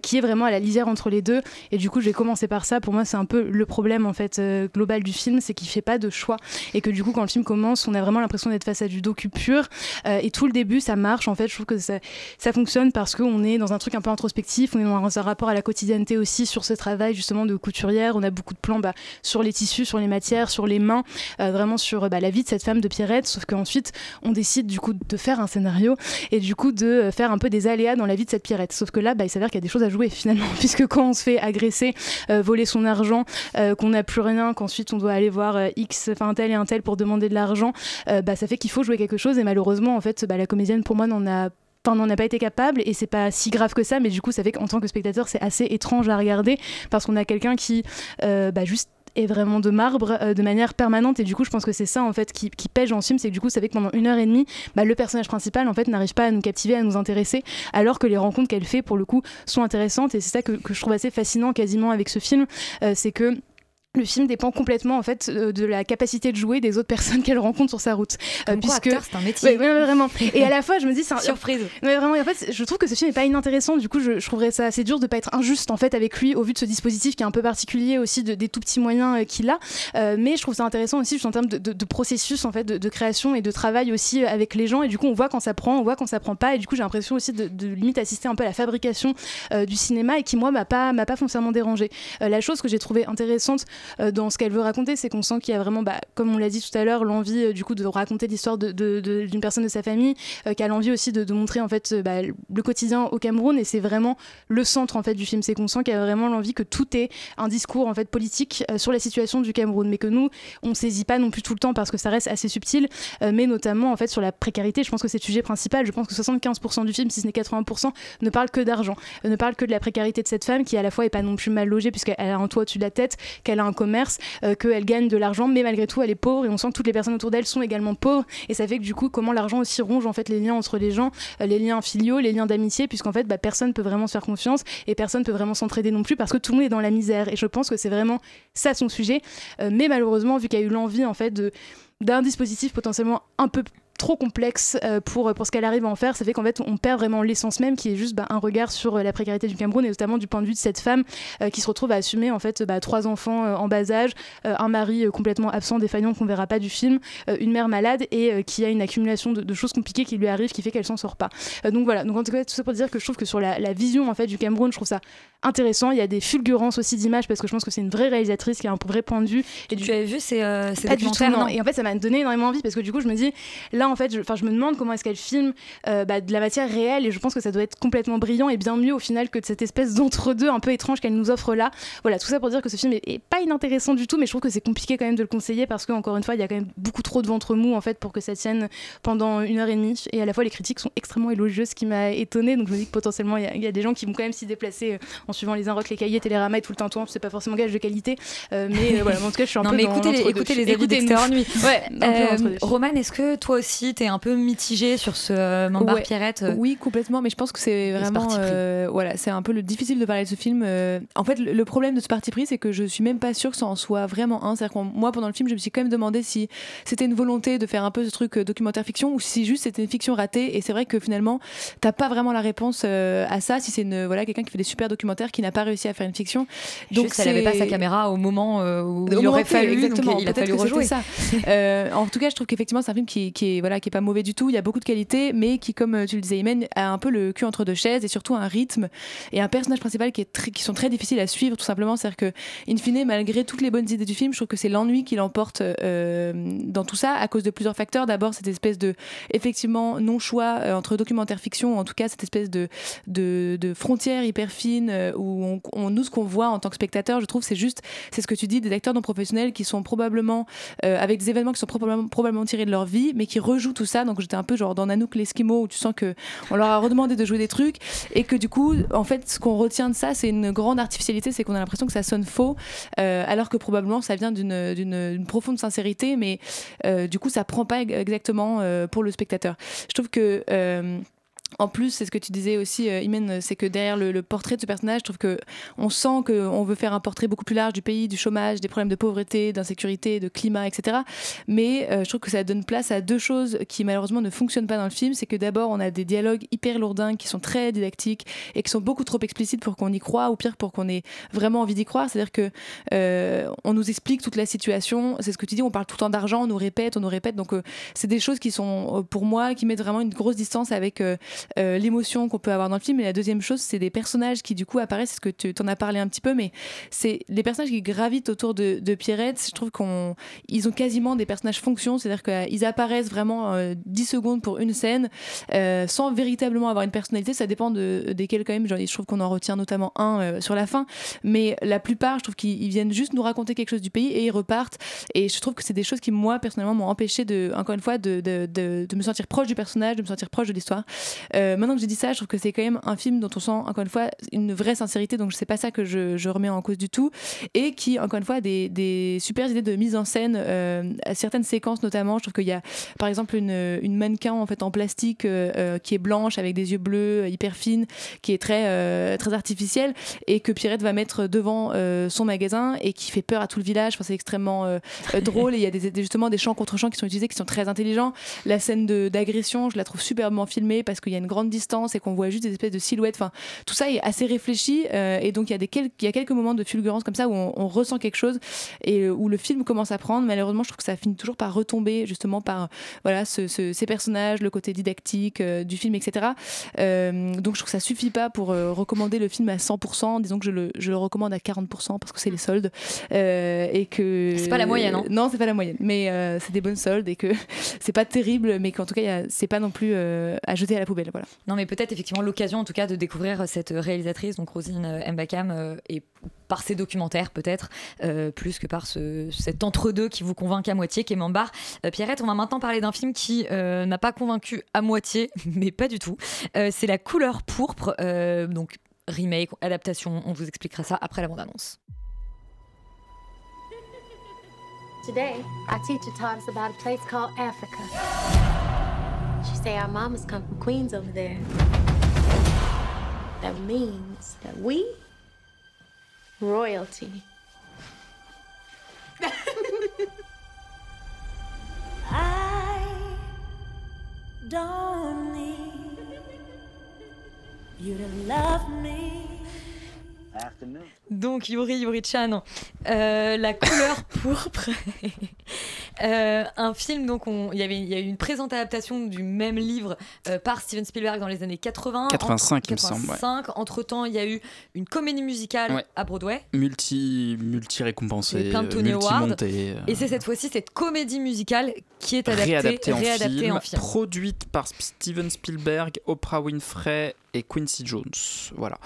qui est vraiment à la lisière entre les deux. Et du coup, je vais commencer par ça. Pour moi, c'est un peu le problème en fait global du film, c'est qu'il fait pas de choix et que du coup, quand le film commence, on a vraiment l'impression d'être face à du docu pur. Et tout le début, ça marche. En fait, je trouve que ça, ça fonctionne parce qu'on est dans un truc un peu introspectif, on est dans un rapport à la quotidienneté aussi sur ce travail justement de couturière. On a beaucoup de plans bah, sur les tissus, sur les matières, sur les mains, euh, vraiment sur bah, la vie de cette femme de Pierrette. Sauf qu'ensuite, on décide du coup de faire un scénario et du coup de euh, faire un peu des aléas dans la vie de cette Pierrette. Sauf que là, bah, il s'avère qu'il y a des choses à jouer finalement, puisque quand on se fait agresser, euh, voler son argent, qu'on n'a plus rien, qu'ensuite on doit aller voir X, enfin un tel et un tel pour demander de l'argent, ça fait qu'il faut jouer quelque chose. Et malheureusement, en fait, la comédienne pour moi n'en a Enfin, on n'en a pas été capable et c'est pas si grave que ça, mais du coup, ça fait qu'en tant que spectateur, c'est assez étrange à regarder parce qu'on a quelqu'un qui, euh, bah, juste est vraiment de marbre euh, de manière permanente et du coup je pense que c'est ça en fait qui, qui pèse en film c'est que du coup ça fait que pendant une heure et demie bah, le personnage principal en fait n'arrive pas à nous captiver à nous intéresser alors que les rencontres qu'elle fait pour le coup sont intéressantes et c'est ça que, que je trouve assez fascinant quasiment avec ce film Euh, c'est que le film dépend complètement en fait euh, de la capacité de jouer des autres personnes qu'elle rencontre sur sa route. Euh, Comme acteur, c'est un métier. Ouais, ouais, vraiment. Et à la fois je me dis c'est un... Surprise. mais vraiment en fait je trouve que ce film est pas inintéressant. Du coup je, je trouverais ça assez dur de pas être injuste en fait avec lui au vu de ce dispositif qui est un peu particulier aussi de- des tout petits moyens euh, qu'il a. Euh, mais je trouve ça intéressant aussi juste en termes de, de- de processus en fait de, création et de travail aussi avec les gens. Et du coup on voit quand ça prend on voit quand ça prend pas. Et du coup j'ai l'impression aussi de, limite assister un peu à la fabrication euh, du cinéma et qui moi m'a pas m'a pas foncièrement dérangé. Euh, la chose que j'ai trouvé intéressante dans ce qu'elle veut raconter c'est qu'on sent qu'il y a vraiment bah, comme on l'a dit tout à l'heure l'envie euh, du coup de raconter l'histoire d'une personne de sa famille euh, qui a l'envie aussi de, montrer en fait euh, bah, le quotidien au Cameroun. Et c'est vraiment le centre en fait du film. C'est qu'on sent qu'il y a vraiment l'envie que tout est un discours en fait politique euh, sur la situation du Cameroun. Mais que nous on saisit pas non plus tout le temps parce que ça reste assez subtil euh, mais notamment en fait sur la précarité. Je pense que c'est le sujet principal. Je pense que 75% du film si ce n'est 80% ne parle que d'argent euh, ne parle que de la précarité de cette femme qui à la fois est pas non plus mal logée puisqu'elle a un toit au-dessus de la tête qu'elle a un commerce euh, qu'elle gagne de l'argent mais malgré tout elle est pauvre et on sent que toutes les personnes autour d'elle sont également pauvres. Et ça fait que du coup comment l'argent aussi ronge en fait les liens entre les gens euh, les liens filiaux les liens d'amitié puisqu'en fait bah, personne peut vraiment se faire confiance et personne peut vraiment s'entraider non plus parce que tout le monde est dans la misère. Et je pense que c'est vraiment ça son sujet. Euh, mais malheureusement vu qu'il y a eu l'envie en fait d'un dispositif potentiellement un peu trop complexe euh, pour, pour ce qu'elle arrive à en faire, ça fait qu'en fait on perd vraiment l'essence même qui est juste bah, un regard sur euh, la précarité du Cameroun et notamment du point de vue de cette femme euh, qui se retrouve à assumer en fait bah, trois enfants en bas âge, un mari complètement absent, défaillant qu'on verra pas du film, une mère malade et qui a une accumulation de, choses compliquées qui lui arrivent qui fait qu'elle s'en sort pas. Donc voilà, donc en tout cas tout ça pour dire que je trouve que sur la vision en fait du Cameroun, je trouve ça intéressant. Il y a des fulgurances aussi d'images parce que je pense que c'est une vraie réalisatrice qui a un vrai point de vue. Et Tu avais vu ces, euh, ces pas du tout, non. Et en fait, ça m'a donné énormément envie parce que du coup, je me dis, là, en fait, je, enfin, je me demande comment est-ce qu'elle filme euh, bah, de la matière réelle et je pense que ça doit être complètement brillant et bien mieux au final que de cette espèce d'entre-deux un peu étrange qu'elle nous offre là. Voilà, tout ça pour dire que ce film est, est pas inintéressant du tout, mais je trouve que c'est compliqué quand même de le conseiller parce que, encore une fois, il y a quand même beaucoup trop de ventre mou en fait pour que ça tienne pendant une heure et demie. Et à la fois, les critiques sont extrêmement élogieuses, ce qui m'a étonnée. Donc je me dis que potentiellement, il y a- il y, a des gens qui vont quand même s'y déplacer euh, en suivant les Inrocks, les cahiers, Télérama et tout le tintouin. C'est pas forcément gage de qualité, euh, mais euh, voilà, en tout cas, je suis un non, peu mais dans écoutez, les, écoutez les d'Extérieur Nuit. Ouais, Euh. Romane, est-ce que toi aussi, t'es un peu mitigée sur ce euh, Mambar Ouais. Pierrette Oui, complètement, mais je pense que c'est ce vraiment. euh, voilà, c'est un peu le, difficile de parler de ce film. euh. en fait, le, problème de ce parti pris, c'est que je suis même pas sûre que ça en soit vraiment un. C'est-à-dire que moi, pendant le film, je me suis quand même demandé si c'était une volonté de faire un peu ce truc euh, documentaire fiction ou si juste c'était une fiction ratée. Et c'est vrai que finalement, t'as pas vraiment la réponse euh, à ça si c'est une voilà quelqu'un qui fait des super documentaires qui n'a pas réussi à faire une fiction. Donc, elle avait pas sa caméra au moment euh, où il aurait fallu, exactement. donc il a fallu rejouer. ça. Euh, en tout cas, je trouve qu'effectivement, c'est un film qui, qui est voilà, qui est pas mauvais du tout. Il y a beaucoup de qualités, mais qui, comme euh, tu le disais, Imen, a un peu le cul entre deux chaises et surtout un rythme et un personnage principal qui est très, qui sont très difficiles à suivre, tout simplement. C'est-à-dire que, in fine, malgré toutes les bonnes idées du film, je trouve que c'est l'ennui qui l'emporte euh, dans tout ça à cause de plusieurs facteurs. D'abord, cette espèce de effectivement non choix euh, entre documentaire fiction, ou en tout cas cette espèce de de, de frontière hyper fine euh, où on, nous ce qu'on voit en tant que spectateur, je trouve, c'est juste, c'est ce que tu dis, des acteurs non professionnels qui sont probablement euh, avec des événements qui sont probablement, tirés de leur vie, mais qui rejouent tout ça. Donc j'étais un peu genre dans Nanook l'Eskimo où tu sens que on leur a redemandé de jouer des trucs et que du coup, en fait, ce qu'on retient de ça, c'est une grande artificialité, c'est qu'on a l'impression que ça sonne faux, euh, alors que probablement ça vient d'une profonde sincérité, mais du coup, ça prend pas ex- exactement pour le spectateur. Je trouve que en plus, c'est ce que tu disais aussi, euh, Imen, c'est que derrière le, portrait de ce personnage, je trouve que on sent qu'on veut faire un portrait beaucoup plus large du pays, du chômage, des problèmes de pauvreté, d'insécurité, de climat, etc. Mais euh, je trouve que ça donne place à deux choses qui malheureusement ne fonctionnent pas dans le film. C'est que d'abord, on a des dialogues hyper lourdins qui sont très didactiques et qui sont beaucoup trop explicites pour qu'on y croit, ou pire pour qu'on ait vraiment envie d'y croire. C'est-à-dire que euh, on nous explique toute la situation. C'est ce que tu dis, on parle tout le temps d'argent, on nous répète, on nous répète. Donc euh, c'est des choses qui sont euh, pour moi qui mettent vraiment une grosse distance avec euh, l'émotion qu'on peut avoir dans le film. Et la deuxième chose, c'est des personnages qui du coup apparaissent. C'est ce que tu en as parlé un petit peu, mais c'est les personnages qui gravitent autour de, de Pierrette. Je trouve qu'on ils ont quasiment des personnages fonctions, c'est-à-dire qu'ils apparaissent vraiment euh, 10 secondes pour une scène euh, sans véritablement avoir une personnalité. Ça dépend de, desquels quand même. Je trouve qu'on en retient notamment un euh, sur la fin, mais la plupart, je trouve qu'ils ils viennent juste nous raconter quelque chose du pays et ils repartent. Et je trouve que c'est des choses qui moi personnellement m'ont empêché de, encore une fois, de, de, de, de me sentir proche du personnage, de me sentir proche de l'histoire. Euh, maintenant que j'ai dit ça, je trouve que c'est quand même un film dont on sent encore une fois une vraie sincérité, donc c'est pas ça que je, remets en cause du tout, et qui encore une fois a des, des super idées de mise en scène euh, à certaines séquences notamment. Je trouve qu'il y a par exemple une, mannequin en fait en plastique euh, qui est blanche avec des yeux bleus hyper fine, qui est très très artificielle et que Pierrette va mettre devant son magasin et qui fait peur à tout le village. Enfin, c'est extrêmement drôle et il y a justement des chants contre chants qui sont utilisés qui sont très intelligents. La scène d'agression, je la trouve superbement filmée parce qu'il y a une grande distance et qu'on voit juste des espèces de silhouettes. Enfin, tout ça est assez réfléchi euh, et donc il y a des quel- il y a quelques moments de fulgurance comme ça où on, on ressent quelque chose et euh, où le film commence à prendre. Malheureusement, je trouve que ça finit toujours par retomber justement par voilà ce- ce- ces personnages, le côté didactique euh, du film, etc. Euh, donc je trouve que ça suffit pas pour recommander le film à 100%. Disons que je le, je le recommande à 40% parce que c'est les soldes et que C'est pas la moyenne, hein. Non, c'est pas la moyenne, mais c'est des bonnes soldes et que c'est pas terrible, mais qu'en tout cas c'est pas non plus à jeter à la poubelle. Voilà. Non, mais peut-être effectivement l'occasion, en tout cas, de découvrir cette réalisatrice, donc Rosine euh, Mbakam, euh, et par ses documentaires peut-être, euh, plus que par ce, cet entre-deux qui vous convainc à moitié, qui est Mambar. Euh, Pierrette, on va maintenant parler d'un film qui euh, n'a pas convaincu à moitié, mais pas du tout. Euh, C'est La couleur pourpre, euh, donc remake, adaptation, on vous expliquera ça après la bande-annonce. Today, our teacher taught us about a place called Africa. She say our mamas come from Queens over there. That means that we royalty. I don't need you to love me. Donc Yuri Yuri-chan, euh, La couleur pourpre, Euh, un film donc on- il y avait il y a eu une présente adaptation du même livre euh, par Steven Spielberg dans les années 80. 85, il me semble, ouais. Entre temps, il y a eu une comédie musicale Ouais. à Broadway. Multi, multi récompensé, Et plein de Tony Awards. Et c'est cette fois-ci cette comédie musicale qui est adaptée, réadapté, en, réadaptée film, en film. produite par Steven Spielberg, Oprah Winfrey et Quincy Jones. Voilà,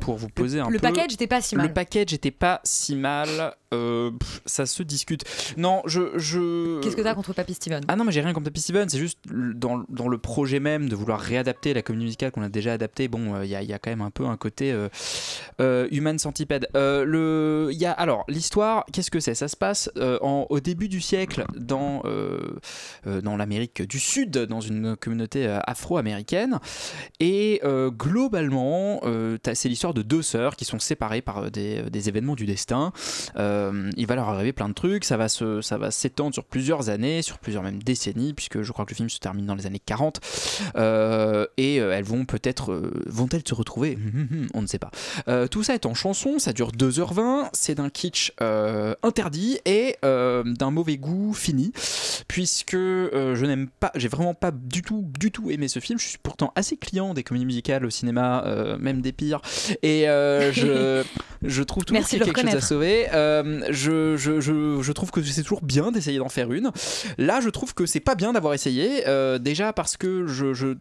pour vous poser un le peu. package était pas si mal. Le package était pas si mal. euh, pff, ça se discute. Non, je. je... Qu'est-ce que t'as contre Papy Steven? Ah non, mais j'ai rien contre Papy Steven, c'est juste dans, dans le projet même de vouloir réadapter la comédie musicale qu'on a déjà adaptée. Bon, euh, il y, a- il y a quand même un peu un côté euh, euh, Human Centipede. Euh, le, y a, alors, l'histoire, qu'est-ce que c'est? Ça se passe euh, en- au début du siècle dans, euh, euh, dans l'Amérique du Sud, dans une communauté euh, afro-américaine. Et euh, globalement, euh, c'est l'histoire de deux sœurs qui sont séparées par euh, des, événements du destin. Il va leur arriver plein de trucs, ça va se, ça va s'étendre sur plusieurs années, sur plusieurs même décennies, puisque je crois que le film se termine dans les années 40. Euh, et elles vont peut-être, vont-elles se retrouver? On ne sait pas. Tout ça est en chanson, ça dure 2h20, c'est d'un kitsch interdit et d'un mauvais goût fini, puisque je n'aime pas, j'ai vraiment pas du tout, du tout aimé ce film. Je suis pourtant assez client des comédies musicales au cinéma, euh, même des pires, et euh, je, je trouve toujours qu'il y a quelque chose à sauver. Euh, je, je, je, je trouve que c'est toujours bien d'essayer d'en faire une. Là, je trouve que c'est pas bien d'avoir essayé. déjà parce que je,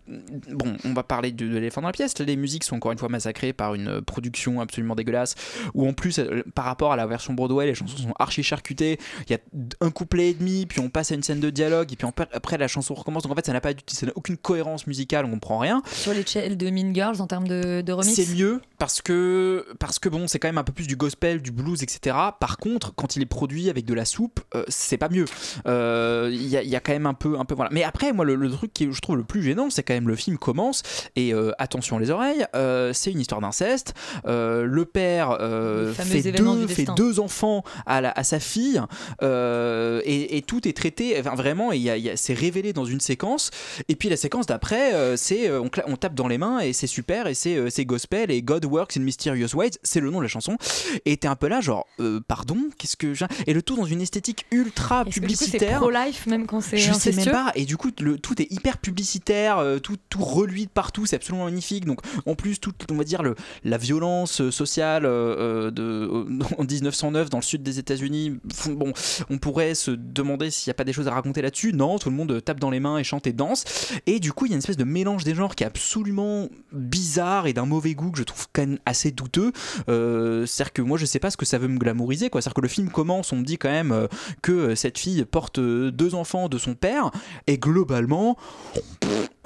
Bon, on va parler de, de l'éléphant dans la pièce. Les musiques sont encore une fois massacrées par une production absolument dégueulasse. Où en plus, par rapport à la version Broadway, les chansons sont archi charcutées. Il y a un couplet et demi, puis on passe à une scène de dialogue, et puis après la chanson recommence. Donc en fait, ça n'a pas ça n'a aucune cohérence musicale, on comprend rien. Sur l'échelle de Mean Girls en termes de, de remix C'est mieux parce que, parce que bon, c'est quand même un peu plus du gospel, du blues, etc. Par contre, quand il est produit avec de la soupe, euh, c'est pas mieux. Euh, Il y, a, il y a quand même un peu, un peu voilà. Mais après, moi, le, le truc qui je trouve le plus gênant, c'est quand même le film commence et euh, attention les oreilles, c'est une histoire d'inceste. Le père Le fait deux, fait enfants à, la- à sa fille et, et tout est traité enfin, vraiment. et il y a- il y a- c'est révélé dans une séquence. Et puis la séquence d'après, c'est on, on tape dans les mains et c'est super et c'est euh, gospel et God works in mysterious ways, c'est le nom de la chanson. Et t'es un peu là genre euh, pardon, qu'est-ce que j'ai et le tout dans une esthétique ultra du coup, c'est publicitaire. pro-life même quand c'est Je sais même pas. Et du coup, le, tout est hyper publicitaire, euh, tout, tout reluit de partout, c'est absolument magnifique. Donc, en plus, toute, on va dire, le, la violence euh, sociale de, en 1909 dans le sud des États-Unis, bon, on pourrait se demander s'il n'y a pas des choses à raconter là-dessus. Non, tout le monde tape dans les mains et chante et danse. Et du coup, il y a une espèce de mélange des genres qui est absolument bizarre et d'un mauvais goût que je trouve quand même assez douteux. Euh, C'est-à-dire que moi, je sais pas ce que ça veut me glamouriser. quoi. C'est-à-dire que le film commence, on me dit quand même euh, que cette fille porte euh, deux enfants de son père, et globalement,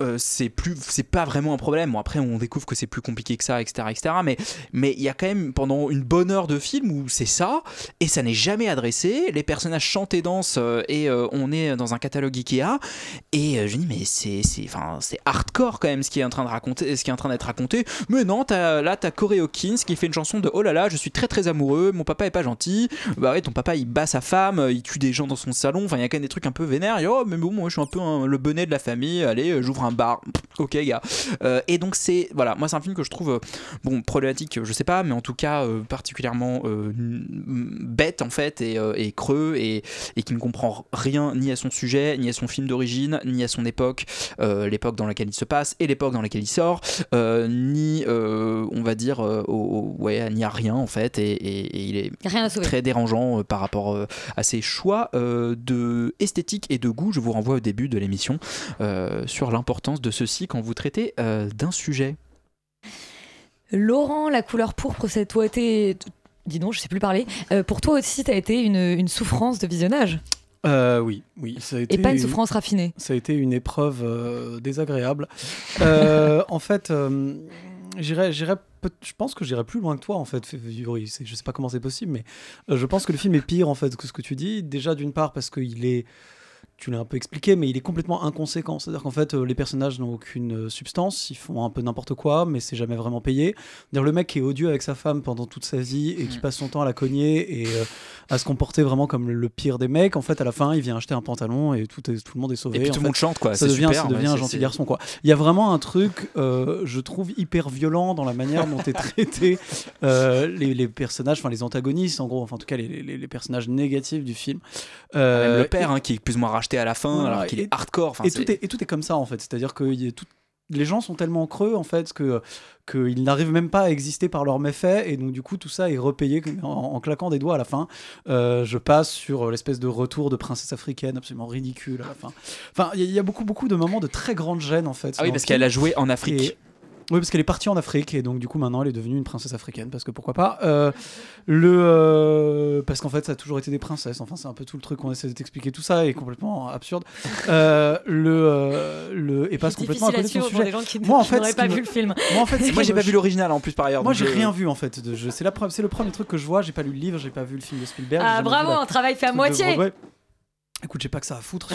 euh, c'est plus, c'est pas vraiment un problème. Bon, après, on découvre que c'est plus compliqué que ça, etc., etc. Mais mais il y a quand même pendant une bonne heure de film où c'est ça et ça n'est jamais adressé. Les personnages chantent et dansent euh, et euh, on est dans un catalogue Ikea et je dis mais c'est c'est enfin c'est hardcore quand même ce qui est en train de raconter, ce qui est en train d'être raconté. Mais non, t'as, là t'as Corey Hawkins qui fait une chanson de oh là là, je suis très très amoureux, mon papa est pas gentil. Bah ouais, ton papa il bat sa femme, il tue des gens dans son salon. Enfin, il y a quand même des trucs un peu vénères. Et, oh mais bon, moi je suis un peu le bonnet de la famille. Allez, euh, un bar. Ok gars. Euh, et donc c'est voilà, moi c'est un film que je trouve euh, bon problématique, je sais pas, mais en tout cas euh, particulièrement n- bête en fait et, et creux et, et qui ne comprend rien ni à son sujet, ni à son film d'origine, ni à son époque, l'époque dans laquelle il se passe et l'époque dans laquelle il sort, ni on va dire au- ouais, ni à rien en fait et, il est Rien très dérangeant par rapport à ses choix de esthétique et de goût. Je vous renvoie au début de l'émission sur l'importance de ceci quand vous traitez euh, d'un sujet. Laurent, la couleur pourpre, c'est toi été. Dis donc, je sais plus parler. Euh, pour toi aussi, t'as été une, une souffrance de visionnage? Euh, oui, oui. Ça a été Et pas une souffrance raffinée. Ça a été une épreuve euh, désagréable. Euh, en fait, euh, j'irais, j'irais je pense que j'irais plus loin que toi, en fait. Yuri. Je sais pas comment c'est possible, mais je pense que le film est pire, en fait, que ce que tu dis. Déjà, d'une part, parce qu'il est. Tu l'as un peu expliqué, mais il est complètement inconséquent. C'est-à-dire qu'en fait, euh, les personnages n'ont aucune euh, substance, ils font un peu n'importe quoi, mais c'est jamais vraiment payé. Dire le mec qui est odieux avec sa femme pendant toute sa vie et Mm. qui passe son temps à la cogner et euh, à se comporter vraiment comme le pire des mecs, en fait, à la fin, il vient acheter un pantalon et tout, est- tout le monde est sauvé. Et puis tout le monde chante, quoi. Ça devient, super, ça devient un c'est- gentil garçon, quoi. Il y a vraiment un truc, euh, je trouve, hyper violent dans la manière dont est traité euh, les, les personnages, enfin les antagonistes, en gros, enfin en tout cas les, les- les personnages négatifs du film. Même le père, et- hein, qui est plus ou moins racheté à la fin, voilà, alors qu'il est hardcore. Enfin, et, tout est, et tout est comme ça en fait, c'est-à-dire que il y a tout- les gens sont tellement creux en fait que qu'ils n'arrivent même pas à exister par leurs méfaits et donc du coup tout ça est repayé en, en claquant des doigts à la fin. Euh, je passe sur l'espèce de retour de princesse africaine absolument ridicule à la fin. Enfin, il y, a- il y a beaucoup beaucoup de moments de très grande gêne en fait. Ah oui, parce le qu'elle a joué en Afrique. Et- Oui, parce qu'elle est partie en Afrique et donc du coup maintenant elle est devenue une princesse africaine parce que pourquoi pas. Euh, le euh, parce qu'en fait ça a toujours été des princesses. Enfin c'est un peu tout le truc qu'on essaie de t'expliquer. Tout ça est complètement absurde. Euh, le euh, le et passe complètement à côté de son sujet. qui Moi en fait pas vu le film. Moi en fait moi j'ai pas vu l'original en plus par ailleurs. Moi j'ai rien vu en fait. de- C'est la c'est le premier truc que je vois. J'ai pas lu le livre, j'ai pas vu le film de Spielberg. Ah bravo, un travail fait à moitié. Écoute, j'ai pas que ça à foutre.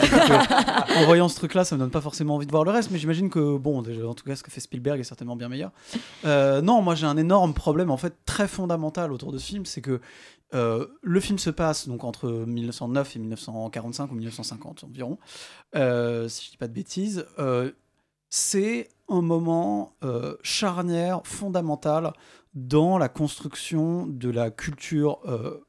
en voyant ce truc-là, ça me donne pas forcément envie de voir le reste, mais j'imagine que, bon, déjà, en tout cas, ce que fait Spielberg est certainement bien meilleur. Euh, non, moi j'ai un énorme problème, en fait, très fondamental autour de ce film, c'est que euh, le film se passe donc entre 1909 et 1945 ou 1950 environ, euh, si je dis pas de bêtises. C'est un moment charnière, fondamental dans la construction de la culture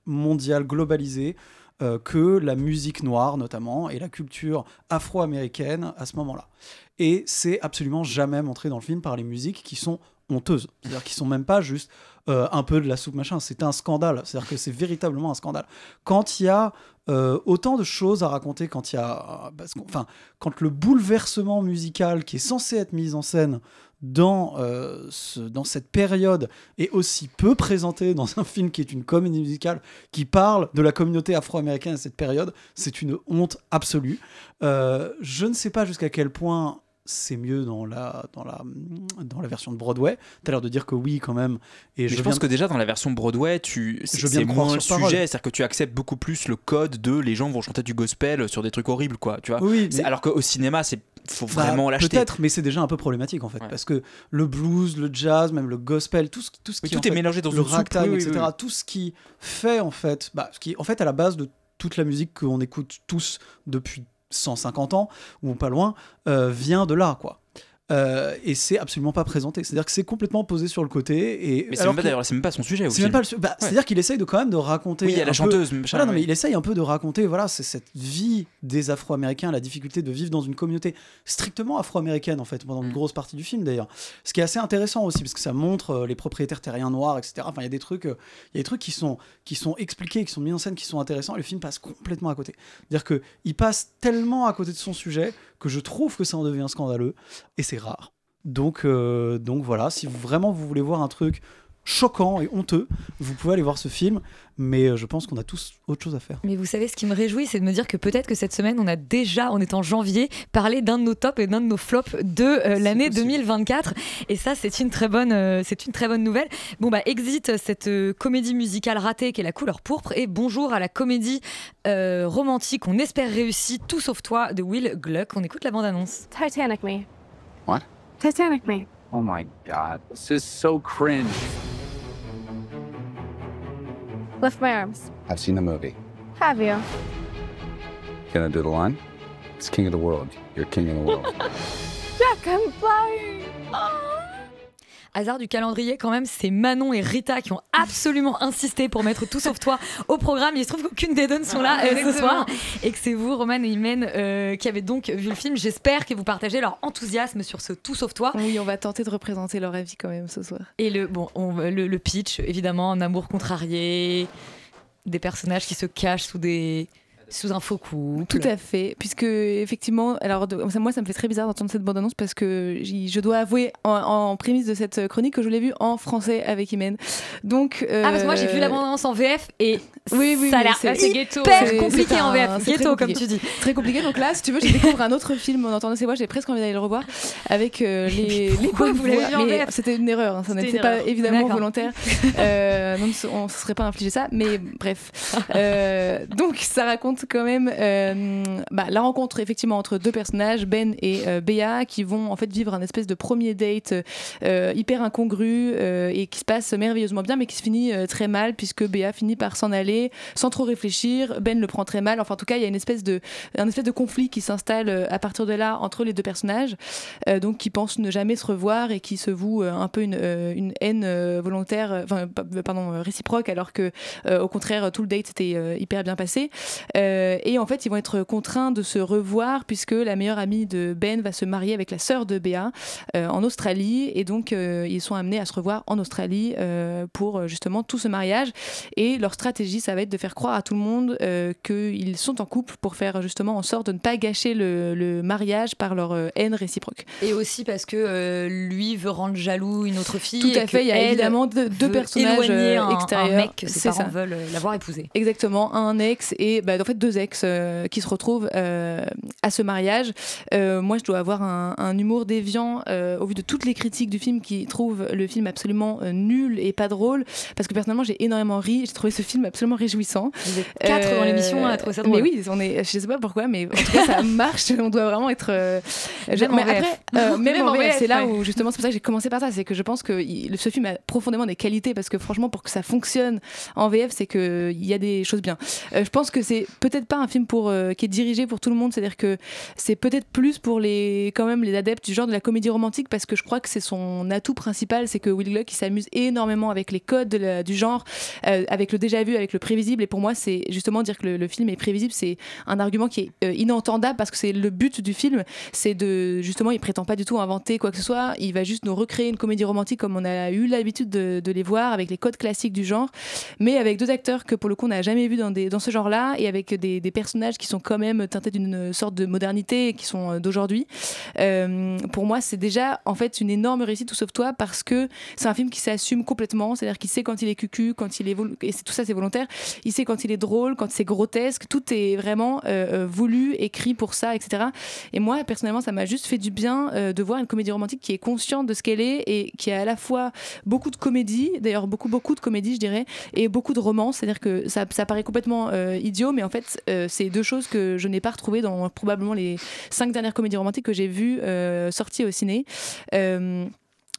mondiale globalisée euh, que la musique noire notamment et la culture afro-américaine à ce moment-là. Et c'est absolument jamais montré dans le film par les musiques qui sont honteuses. C'est-à-dire qui sont même pas juste euh, un peu de la soupe machin, c'est un scandale. C'est-à-dire que c'est véritablement un scandale. Quand il y a euh, autant de choses à raconter, quand il y a, enfin, quand le bouleversement musical qui est censé être mis en scène dans, euh, dans cette période est aussi peu présenté dans un film qui est une comédie musicale qui parle de la communauté afro-américaine à cette période, c'est une honte absolue. Je ne sais pas jusqu'à quel point c'est mieux dans la, dans, la, dans la version de Broadway. T'as l'air de dire que oui, quand même. Et Mais je, pense que déjà dans la version Broadway, tu c'est moins le sujet, c'est-à-dire que tu acceptes beaucoup plus le code de les gens vont chanter du gospel sur des trucs horribles, quoi. Tu vois. Oui, mais- Alors qu'au cinéma, c'est faut Bah, vraiment l'acheter. Peut-être, mais c'est déjà un peu problématique en fait, parce que le blues, le jazz, même le gospel, tout ce, tout ce Oui, qui tout est fait, mélangé dans le ragtime, oui, oui, etc. Tout ce qui fait en fait, bah, ce qui en fait à la base de toute la musique qu'on écoute tous depuis 150 ans ou pas loin, euh, vient de là quoi. Euh, et c'est absolument pas présenté. C'est-à-dire que c'est complètement posé sur le côté. Et Mais c'est même pas que- d'ailleurs, c'est même pas son sujet. c'est bah, Ouais. C'est-à-dire qu'il essaye de quand même de raconter. Oui, il y a la peu- chanteuse, machin, Voilà, non, mais il essaye un peu de raconter. Voilà, c'est cette vie des Afro-Américains, la difficulté de vivre dans une communauté strictement afro-américaine en fait, pendant Mm. une grosse partie du film d'ailleurs. Ce qui est assez intéressant aussi parce que ça montre euh, les propriétaires terriens noirs, etc. Enfin, il y a des trucs, euh, y a des trucs qui sont qui sont expliqués, qui sont mis en scène, qui sont intéressants. Et le film passe complètement à côté. C'est-à-dire que il passe tellement à côté de son sujet que je trouve que ça en devient scandaleux et c'est rare. Donc, euh, donc voilà, si vraiment vous voulez voir un truc choquant et honteux. Vous pouvez aller voir ce film, mais euh, je pense qu'on a tous autre chose à faire. Mais vous savez, ce qui me réjouit, c'est de me dire que peut-être que cette semaine, on a déjà, en étant janvier, parlé d'un de nos tops et d'un de nos flops de euh, l'année 2024. Et ça, c'est une très bonne, euh, c'est une très bonne nouvelle. Bon bah, exit cette euh, comédie musicale ratée qui est la couleur pourpre et bonjour à la comédie euh, romantique, on espère réussie, tout sauf toi, de Will Gluck. On écoute la bande-annonce. Titanic me. What? Titanic me. Oh my god, this is so cringe. Lift my arms. I've seen the movie. Have you? Gonna do the line? It's king of the world. You're king of the world. Jack, I'm flying. Ah. Hasard du calendrier, quand même, c'est Manon et Rita qui ont absolument insisté pour mettre tout sauf toi au programme. Il se trouve qu'aucune des deux ne sont là euh, ce soir et que c'est vous, Roman et Imen, euh, qui avez donc vu le film. J'espère que vous partagez leur enthousiasme sur ce tout sauf toi. Oui, on va tenter de représenter leur avis quand même ce soir. Et le, bon, on- le, le pitch, évidemment, un amour contrarié, des personnages qui se cachent sous, des, sous un faux couple. Tout à fait, puisque effectivement, alors de- moi ça me fait très bizarre d'entendre cette bande-annonce parce que je dois avouer en, en prémisse de cette chronique que je l'ai vue en français avec Imen. Donc Ah, parce que moi j'ai vu la euh, bande-annonce en VF et oui, oui, ça a l'air c'est- hyper c'est- compliqué en VF. Ghetto, comme tu dis. Très compliqué. Donc là, si tu veux, je découvre un autre film en entendant ces voix. J'ai presque envie d'aller le revoir avec euh, les, les bonnes vous l'avez vu en VF? C'était une erreur. hein. Ça n'était pas évidemment volontaire. Euh, donc on ne se serait pas infligé ça. Mais bref. Euh, donc ça quand même euh, bah, la rencontre effectivement entre deux personnages, Ben et euh, Béa, qui vont en fait vivre un espèce de premier date euh, hyper incongru euh, et qui se passe merveilleusement bien, mais qui se finit très mal puisque Béa finit par s'en aller sans trop réfléchir. Ben le prend très mal. Enfin, en tout cas, il y a une espèce de, un espèce de conflit qui s'installe à partir de là entre les deux personnages, donc qui pensent ne jamais se revoir et qui se vouent un peu une, une haine volontaire, enfin, pa- pardon, réciproque, alors que au contraire, tout le date s'était euh, hyper bien passé. Et en fait, ils vont être contraints de se revoir puisque la meilleure amie de Ben va se marier avec la sœur de Béa euh, en Australie et donc euh, ils sont amenés à se revoir en Australie euh, pour euh, justement tout ce mariage et leur stratégie ça va être de faire croire à tout le monde euh, qu'ils sont en couple pour faire justement en sorte de ne pas gâcher le, le mariage par leur euh, haine réciproque. Et aussi parce que euh, lui veut rendre jaloux une autre fille. Tout à fait, il y a évidemment deux, personnages euh, un- extérieurs. Un mec que ses parents ça. veulent euh, l'avoir épousé. Exactement, un ex et bah, en fait deux ex euh, qui se retrouvent euh, à ce mariage. Euh, moi, je dois avoir un, un humour déviant au vu de toutes les critiques du film qui trouvent le film absolument nul et pas drôle. Parce que personnellement, j'ai énormément ri. J'ai trouvé ce film absolument réjouissant. Vous êtes quatre dans l'émission à trouver ça drôle. Mais oui, on est. Je sais pas pourquoi, mais en tout cas, ça marche. On doit vraiment être. Même mais après, euh, même, Même en en c'est là où justement, c'est pour ça que j'ai commencé par ça. C'est que je pense que il- ce film a profondément des qualités parce que franchement, pour que ça fonctionne en VF, c'est que il y a des choses bien. Euh, je pense que c'est peut-être pas un film pour euh, qui est dirigé pour tout le monde. C'est-à-dire que c'est peut-être plus pour les quand même les adeptes du genre de la comédie romantique parce que je crois que c'est son atout principal, c'est que Will Gluck s'amuse énormément avec les codes du genre, euh, avec le déjà vu, avec le prévisible. Et pour moi, c'est justement dire que le, le film est prévisible, c'est un argument qui est euh, inentendable parce que c'est le but du film, c'est de justement, il prétend pas du tout inventer quoi que ce soit. Il va juste nous recréer une comédie romantique comme on a eu l'habitude de, de les voir avec les codes classiques du genre, mais avec deux acteurs que pour le coup on n'a jamais vu dans, des, dans ce genre-là et avec des, personnages qui sont quand même teintés d'une sorte de modernité et qui sont euh, d'aujourd'hui. Euh, pour moi, c'est déjà en fait une énorme réussite tout sauf toi parce que c'est un film qui s'assume complètement, c'est-à-dire qu'il sait quand il est cucu, quand il est et tout ça c'est volontaire. Il sait quand il est drôle, quand c'est grotesque, tout est vraiment euh, voulu, écrit pour ça, etc. Et moi personnellement, ça m'a juste fait du bien de voir une comédie romantique qui est consciente de ce qu'elle est et qui a à la fois beaucoup de comédie, d'ailleurs beaucoup beaucoup de comédie, je dirais, et beaucoup de romance. C'est-à-dire que ça, paraît complètement idiot, mais en fait, euh, c'est deux choses que je n'ai pas retrouvées dans probablement les cinq dernières comédies romantiques que j'ai vues euh, sorties au ciné.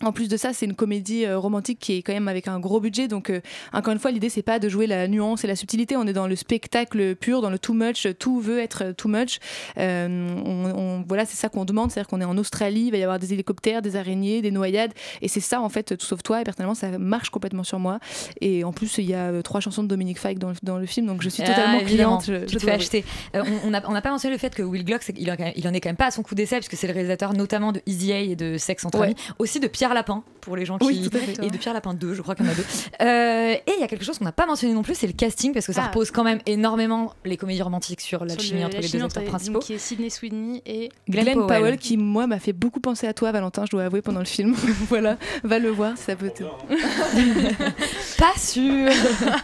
En plus de ça, c'est une comédie euh, romantique qui est quand même avec un gros budget. Donc, euh, encore une fois, l'idée, c'est pas de jouer la nuance et la subtilité. On est dans le spectacle pur, dans le too much. Tout veut être too much. Euh, on, on- voilà, c'est ça qu'on demande. C'est-à-dire qu'on est en Australie, il va y avoir des hélicoptères, des araignées, des noyades. Et c'est ça, en fait, tout sauf toi. Et personnellement, ça marche complètement sur moi. Et en plus, il y a euh, trois chansons de Dominique Fike dans le, dans le film. Donc, je suis totalement Ah, cliente. Je, tu je te dois acheter. Euh, on- n'a pas mentionné le fait que Will en, il en est quand même pas à son coup d'essai, puisque c'est le réalisateur notamment de Easy A et de Sex entre Ouais. amis, aussi de Pierre Lapin. pour les gens qui. Oui, tout à fait. et de Pierre Lapin 2, je crois qu'il y en a deux. Euh, et il y a quelque chose qu'on n'a pas mentionné non plus, c'est le casting, parce que ça Ah. repose quand même énormément les comédies romantiques sur Sur l'alchimie le- entre les deux entre acteurs principaux. qui est Sidney Sweeney et Glenn Glenn, Powell. Powell. qui moi m'a fait beaucoup penser à toi Valentin je dois avouer pendant le film voilà va le voir ça peut te Pas sûr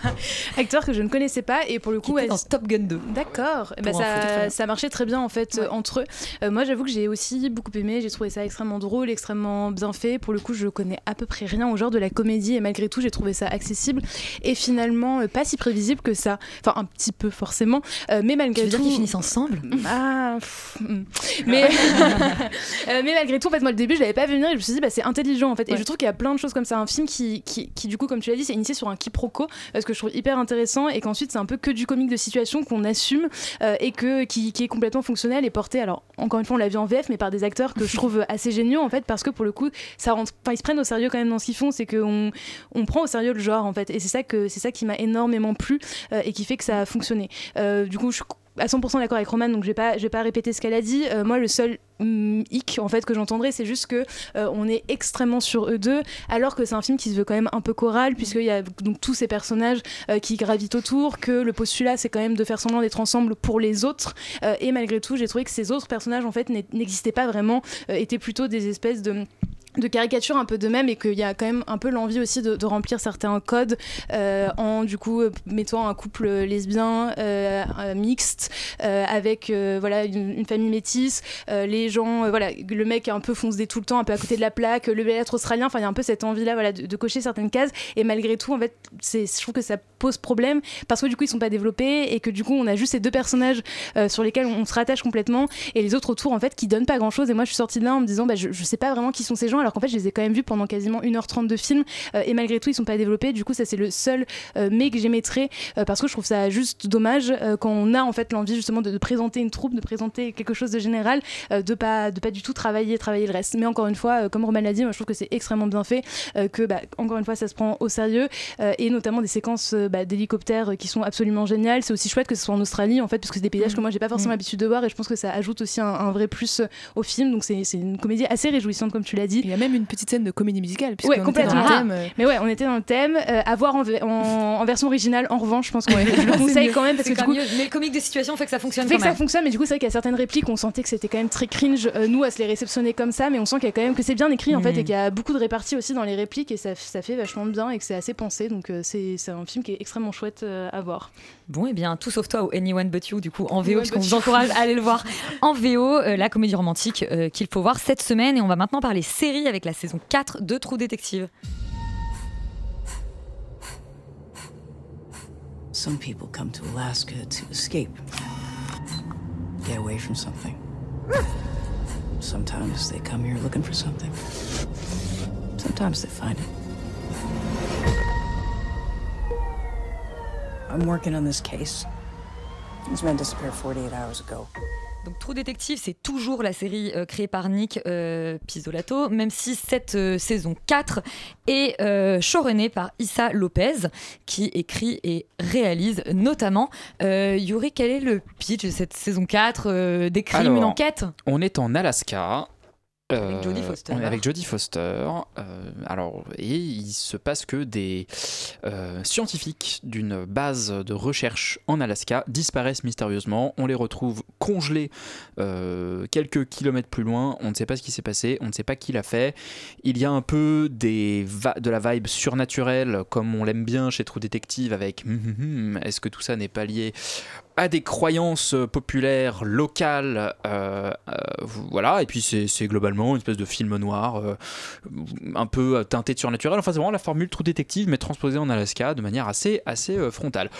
acteur que je ne connaissais pas et pour le coup était ouais, dans Top Gun 2. D'accord, très ça, ça marchait très bien en fait euh, entre eux. Euh, moi j'avoue que j'ai aussi beaucoup aimé, j'ai trouvé ça extrêmement drôle, extrêmement bien fait. Pour le coup je connais à peu près rien au genre de la comédie et malgré tout j'ai trouvé ça accessible et finalement euh, pas si prévisible que ça. Enfin un petit peu forcément, euh, mais malgré Tu veux dire tout... qu'ils finissent ensemble? Ah, pff, hmm. mais, euh, mais malgré tout, en fait, moi, le début, je l'avais pas vu venir et je me suis dit, bah, c'est intelligent, en fait. Et Ouais. je trouve qu'il y a plein de choses comme ça. Un film qui, qui, qui, du coup, comme tu l'as dit, c'est initié sur un quiproquo, euh, ce que je trouve hyper intéressant et qu'ensuite, c'est un peu que du comique de situation qu'on assume euh, et que, qui, qui est complètement fonctionnel et porté, alors, encore une fois, on l'a vu en VF, mais par des acteurs que je trouve assez géniaux, en fait, parce que pour le coup, ça rentre, ils se prennent au sérieux quand même dans ce qu'ils font, c'est qu'on on prend au sérieux le genre, en fait. Et c'est ça, qui m'a énormément plu euh, et qui fait que ça a fonctionné. Euh, du coup, je suis à 100% d'accord avec Roman, donc je vais pas, vais pas répéter ce qu'elle a dit. Euh, moi, le seul hum, hic en fait que j'entendrai, c'est juste que on est extrêmement sur eux deux, alors que c'est un film qui se veut quand même un peu choral, puisqu'il y a donc tous ces personnages qui gravitent autour, que le postulat c'est quand même de faire semblant d'être ensemble pour les autres, et malgré tout, j'ai trouvé que ces autres personnages en fait n'e- n'existaient pas vraiment, étaient plutôt des espèces de de caricature un peu de même et qu'il y a quand même un peu l'envie aussi de, remplir certains codes euh, en du coup euh, mettant un couple lesbien euh, mixte avec voilà une, famille métisse les gens voilà le mec un peu foncé tout le temps un peu à côté de la plaque le bel être australien enfin il y a un peu cette envie là voilà de, cocher certaines cases. Et malgré tout en fait c'est je trouve que ça pose problème parce que du coup ils sont pas développés et que du coup on a juste ces deux personnages sur lesquels on se rattache complètement et les autres autour en fait qui donnent pas grand chose et moi je suis sortie de là en me disant bah, je, je sais pas vraiment qui sont ces gens alors qu'en fait je les ai quand même vus pendant quasiment 1h30 de film euh, et malgré tout ils sont pas développés. Du coup ça c'est le seul euh, mais que j'émettrais euh, parce que je trouve ça juste dommage quand on a en fait l'envie justement de, de présenter une troupe de présenter quelque chose de général de pas de pas du tout travailler travailler le reste. Mais encore une fois comme Roman l'a dit moi je trouve que c'est extrêmement bien fait que bah, encore une fois ça se prend au sérieux et notamment des séquences bah, d'hélicoptères qui sont absolument géniales. C'est aussi chouette que ce soit en Australie en fait parce que c'est des paysages que moi j'ai pas forcément l'habitude de voir et je pense que ça ajoute aussi un, un vrai plus au film. Donc c'est une comédie assez réjouissante comme tu l'as dit a même une petite scène de comédie musicale était complètement. dans le thème, euh. Mais ouais, on était dans le thème. Euh, à voir en, v- en- en version originale, en revanche, je pense que je le conseille quand même parce que du coup, mais le comique de situation fait que ça fonctionne fait quand que ça fonctionne, mais du coup, c'est vrai qu'il y a certaines répliques, on sentait que c'était quand même très cringe, euh, nous, à se les réceptionner comme ça, mais on sent qu'il y a quand même que c'est bien écrit en fait et qu'il y a beaucoup de réparties aussi dans les répliques et ça, ça fait vachement bien et que c'est assez pensé. Donc, euh, c'est un film qui est extrêmement chouette euh, à voir. Bon, et bien, tout sauf toi ou Anyone But You, du coup, en VO, puisqu'on vous encourage à aller le voir en VO, euh, la comédie romantique euh, qu'il faut voir cette semaine. Et on va maintenant parler série avec la saison 4 de Trou Détective. Some people come to Alaska to escape, get away from something. Sometimes they come here looking for something. Sometimes they find it. I'm working on this case. These men disappeared 48 hours ago. Donc True Detective, c'est toujours la série euh, créée par Nick euh, même si cette euh, saison 4 est euh, showrunnée par Issa Lopez, qui écrit et réalise notamment. Euh, Yuri, quel est le pitch de cette saison 4 euh, Des crimes, Alors, une enquête On est en Alaska. Avec Jodie Foster. on est avec Jodie Foster. euh, alors, et il se passe que des euh, scientifiques d'une base de recherche en Alaska disparaissent mystérieusement. On les retrouve congelés euh, quelques kilomètres plus loin. On ne sait pas ce qui s'est passé. On ne sait pas qui l'a fait. Il y a un peu des de la vibe surnaturelle, comme on l'aime bien chez True Detective, avec est-ce que tout ça n'est pas lié à des croyances euh, populaires locales, euh, euh, voilà, et puis c'est globalement une espèce de film noir, un peu teinté de surnaturel. Enfin, c'est vraiment la formule True Detective, mais transposée en Alaska de manière assez, assez frontale.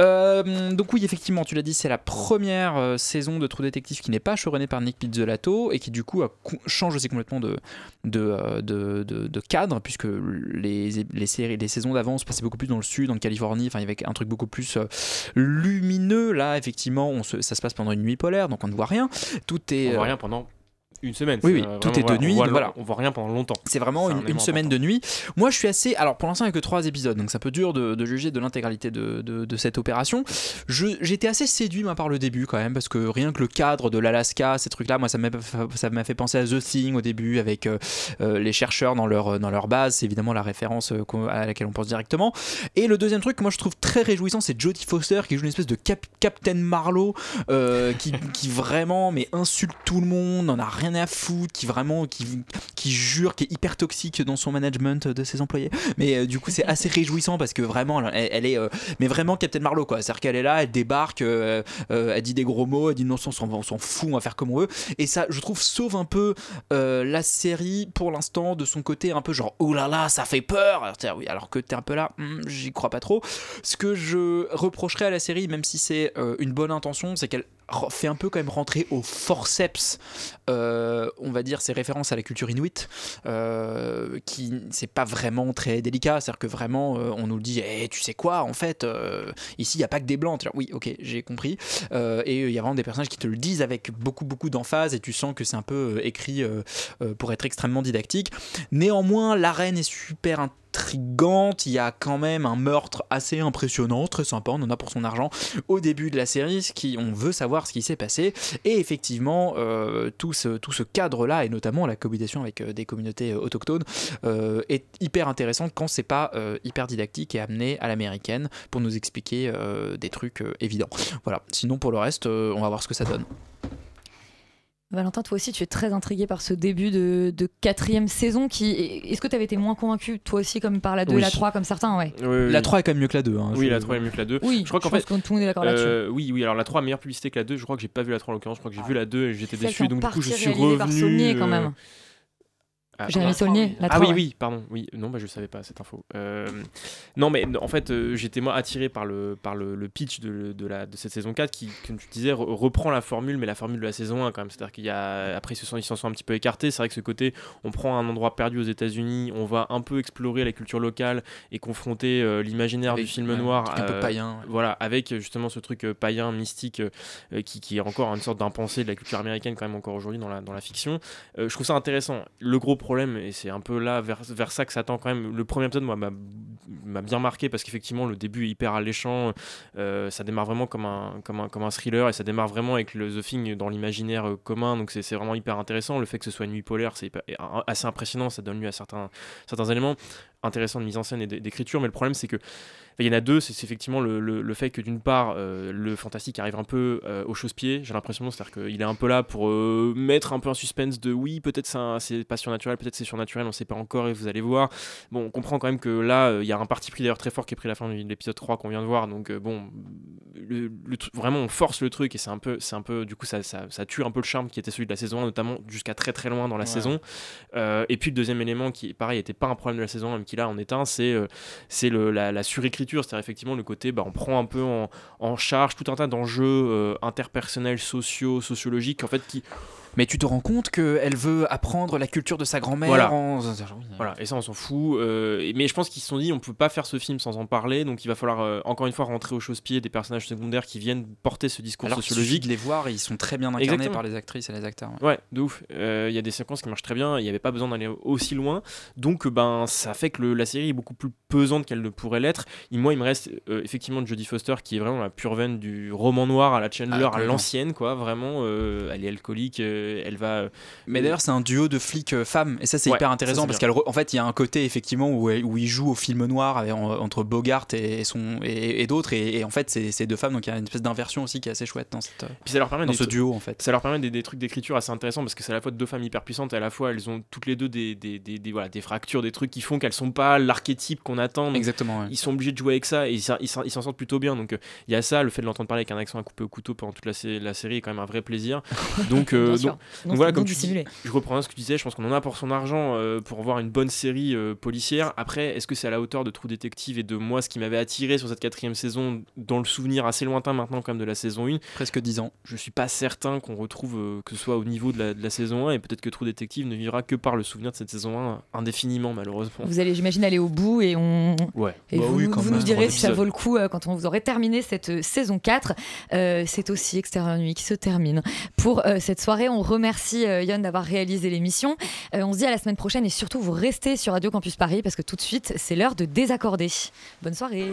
Euh, donc oui, effectivement, tu l'as dit, c'est la première euh, saison de True Detective qui n'est pas showrunnée par Nick Pizzolatto et qui du coup a change aussi complètement de, de, euh, de, de- de cadre puisque les, les séries, les saisons d'avant se passaient beaucoup plus dans le sud, en Californie, enfin il y avait un truc beaucoup plus lumineux. Là, effectivement, on se- ça se passe pendant une nuit polaire, donc on ne voit rien. Tout est On voit rien pendant Une semaine. Oui, oui, euh, tout est de nuit. On voit, voilà. on voit rien pendant longtemps. C'est vraiment un une, semaine de nuit. Moi, je suis assez. Alors, pour l'instant, il n'y a que trois épisodes, donc c'est un peu dur de, de juger de l'intégralité de, de- de cette opération. J'étais assez séduit, moi, par le début, quand même, parce que rien que le cadre de l'Alaska, ces trucs-là, moi, ça m'a ça fait penser à The Thing au début, avec euh, euh, les chercheurs dans leur, dans leur base. C'est évidemment la référence à laquelle on pense directement. Et le deuxième truc que moi, je trouve très réjouissant, c'est Jodie Foster, qui joue une espèce de cap- Captain Marlowe, euh, qui, qui vraiment mais insulte tout le monde, n'en a rien à foutre, qui vraiment qui, qui jure, qui est hyper toxique dans son management de ses employés. Mais euh, du coup, c'est assez réjouissant parce que vraiment, elle, est, euh, mais vraiment Captain Marlowe quoi. C'est-à-dire qu'elle est là, elle débarque, euh, elle dit des gros mots, elle dit non, on s'en fout, on va faire comme on veut. Et ça, je trouve, sauve un peu la série pour l'instant de son côté un peu genre oh là là, ça fait peur. Alors, oui, alors que t'es un peu là, hmm, j'y crois pas trop. Ce que je reprocherais à la série, même si c'est une bonne intention, c'est qu'elle fait un peu quand même rentrer au forceps, euh, on va dire, ses références à la culture inuit, euh, qui c'est pas vraiment très délicat, c'est-à-dire que vraiment euh, on nous dit, Eh, tu sais quoi, en fait, ici il y a pas que des blancs. Oui, ok, j'ai compris. Et il y a vraiment des personnages qui te le disent avec beaucoup beaucoup d'emphase et tu sens que c'est un peu écrit pour être extrêmement didactique. Néanmoins, l'arène est super intrigante, il y a quand même un meurtre assez impressionnant, très sympa, on en a pour son argent au début de la série, ce qui, on veut savoir ce qui s'est passé, et effectivement euh, tout ce, tout ce cadre-là, et notamment la cohabitation avec euh, des communautés euh, autochtones, est hyper intéressant quand c'est pas hyper didactique et amené à l'américaine pour nous expliquer des trucs évidents. Voilà, sinon pour le reste, on va voir ce que ça donne. Valentin, toi aussi, tu es très intrigué par ce début de, de quatrième saison. Qui... Est-ce que tu avais été moins convaincu, toi aussi, comme par la 2 et Oui. la 3, comme certains ouais? Oui, oui, La oui. 3 est quand même mieux que la 2. hein, Oui, je- la 3 est mieux que la 2. Oui, je crois qu'en fait. que tout le monde est d'accord là-dessus. euh, oui, oui, alors la 3 a meilleure publicité que la 2. Je crois que j'ai pas vu la 3 en l'occurrence. Je crois que j'ai vu la 2 et j'étais déçu. Donc du coup, je suis réalisée par revenu. Saulnier, quand euh, même. Ah, Jérémy. Saulnier, la Ah 3, oui, ouais. oui, pardon. Oui, non, bah, je savais pas cette info. Euh, non, mais en fait, euh, j'étais moi attiré par le, par le, le pitch de, de, la, de cette saison 4 qui, comme tu disais, re- reprend la formule, mais la formule de la saison 1 quand même. C'est-à-dire qu'il y a. Après, ils se sont- ils s'en sont un petit peu écartés. C'est vrai que ce côté, on prend un endroit perdu aux États-Unis, on va un peu explorer la culture locale et confronter euh, l'imaginaire du film ouais, noir. un truc un peu païen, ouais. Voilà, avec justement ce truc païen, mystique, qui, qui est encore une sorte d'impensé de la culture américaine, quand même, encore aujourd'hui dans la, dans la fiction. Euh, je trouve ça intéressant. Le gros problème, et c'est un peu là vers, vers ça que ça tend quand même, le premier épisode, m'a bien marqué parce qu'effectivement, le début est hyper alléchant. euh, ça démarre vraiment comme un, comme, un, comme un thriller et ça démarre vraiment avec le The Thing dans l'imaginaire euh, commun. Donc, c'est vraiment hyper intéressant. Le fait que ce soit une nuit polaire, c'est assez impressionnant. Ça donne lieu à certains, certains éléments intéressants de mise en scène et d'écriture. Mais le problème, c'est que il y en a deux, c'est effectivement le, le- le fait que d'une part, euh, le fantastique arrive un peu euh, au chausse-pied, j'ai l'impression, c'est-à-dire qu'il est un peu là pour euh, mettre un peu un suspense de oui, peut-être c'est pas surnaturel, peut-être c'est surnaturel, on sait pas encore et vous allez voir. Bon, on comprend quand même que là, euh, il y a un parti pris d'ailleurs très fort qui est pris à la fin de l'épisode 3 qu'on vient de voir, donc bon, le, vraiment on force le truc et c'est un peu, c'est un peu, du coup, ça, ça, ça tue un peu le charme qui était celui de la saison 1, notamment jusqu'à très très loin dans la Ouais. saison. Et puis le deuxième élément qui, pareil, était pas un problème de la saison 1, même qui là en est un, c'est c'est la, la surécriture, c'est-à-dire effectivement le côté, bah, on prend un peu en, charge tout un tas d'enjeux euh, interpersonnels, sociaux, sociologiques, en fait, qui Mais tu te rends compte qu'elle veut apprendre la culture de sa grand-mère Voilà. en... Voilà, et ça on s'en fout. euh, mais je pense qu'ils se sont dit on peut pas faire ce film sans en parler, donc il va falloir euh, encore une fois rentrer au chausse-pied des personnages secondaires qui viennent porter ce discours Alors sociologique. de les voir ils sont très bien incarnés Exactement. par les actrices et les acteurs. ouais. Ouais, de ouf. Euh, Il y a des séquences qui marchent très bien, il n'y avait pas besoin d'aller aussi loin. Donc, ben, ça fait que le- la série est beaucoup plus pesante qu'elle ne pourrait l'être. Et moi, il me reste effectivement Jodie Foster qui est vraiment la pure veine du roman noir à la Chandler, Ah, à l'ancienne, quoi. Vraiment, elle est alcoolique, elle va. euh, Mais d'ailleurs, c'est un duo de flics euh, femmes, et ça, c'est Ouais, hyper intéressant parce qu'en en fait, il y a un côté effectivement où, où il joue au film noir entre Bogart et, son, et, et d'autres, et, et en fait, c'est c'est deux femmes, donc il y a une espèce d'inversion aussi qui est assez chouette dans, cette, Puis ça leur permet dans ce duo en fait. Ça leur permet des, des trucs d'écriture assez intéressants parce que c'est à la fois deux femmes hyper puissantes et à la fois elles ont toutes les deux des, des, des, des- voilà, des fractures, des trucs qui font qu'elles sont pas l'archétype qu'on attend. Exactement. ouais. Ils sont obligés de jouer avec ça et ils s'en- ils s'en ils s'en sortent plutôt bien. Donc euh, il y a ça, le fait de l'entendre parler avec un accent à couper au couteau pendant toute la, sé- la série est quand même un vrai plaisir. Donc, euh, donc, sûr. donc Non, voilà, comme tu dis, je reprends ce que tu disais, je pense qu'on en a pour son argent euh, pour voir une bonne série euh, policière. Après, est-ce que c'est à la hauteur de True Detective et de moi ce qui m'avait attiré sur cette quatrième saison, dans le souvenir assez lointain maintenant quand même de la saison 1 Presque 10 ans. Je suis pas certain qu'on retrouve euh, que ce soit au niveau de la, de la saison 1 et peut-être que True Detective ne vivra que par le souvenir de cette saison 1 indéfiniment malheureusement. Vous allez, j'imagine, aller au bout et on. Ouais. Et Bah vous, oui, quand vous même. nous direz si ça vaut le coup euh, quand on vous aurez terminé cette euh, saison 4. Euh, c'est aussi Extérieur Nuit qui se termine. Pour euh, cette soirée, on on remercie euh, Yon d'avoir réalisé l'émission. Euh, on se dit à la semaine prochaine et surtout vous restez sur Radio Campus Paris parce que tout de suite c'est l'heure de désaccorder. Bonne soirée.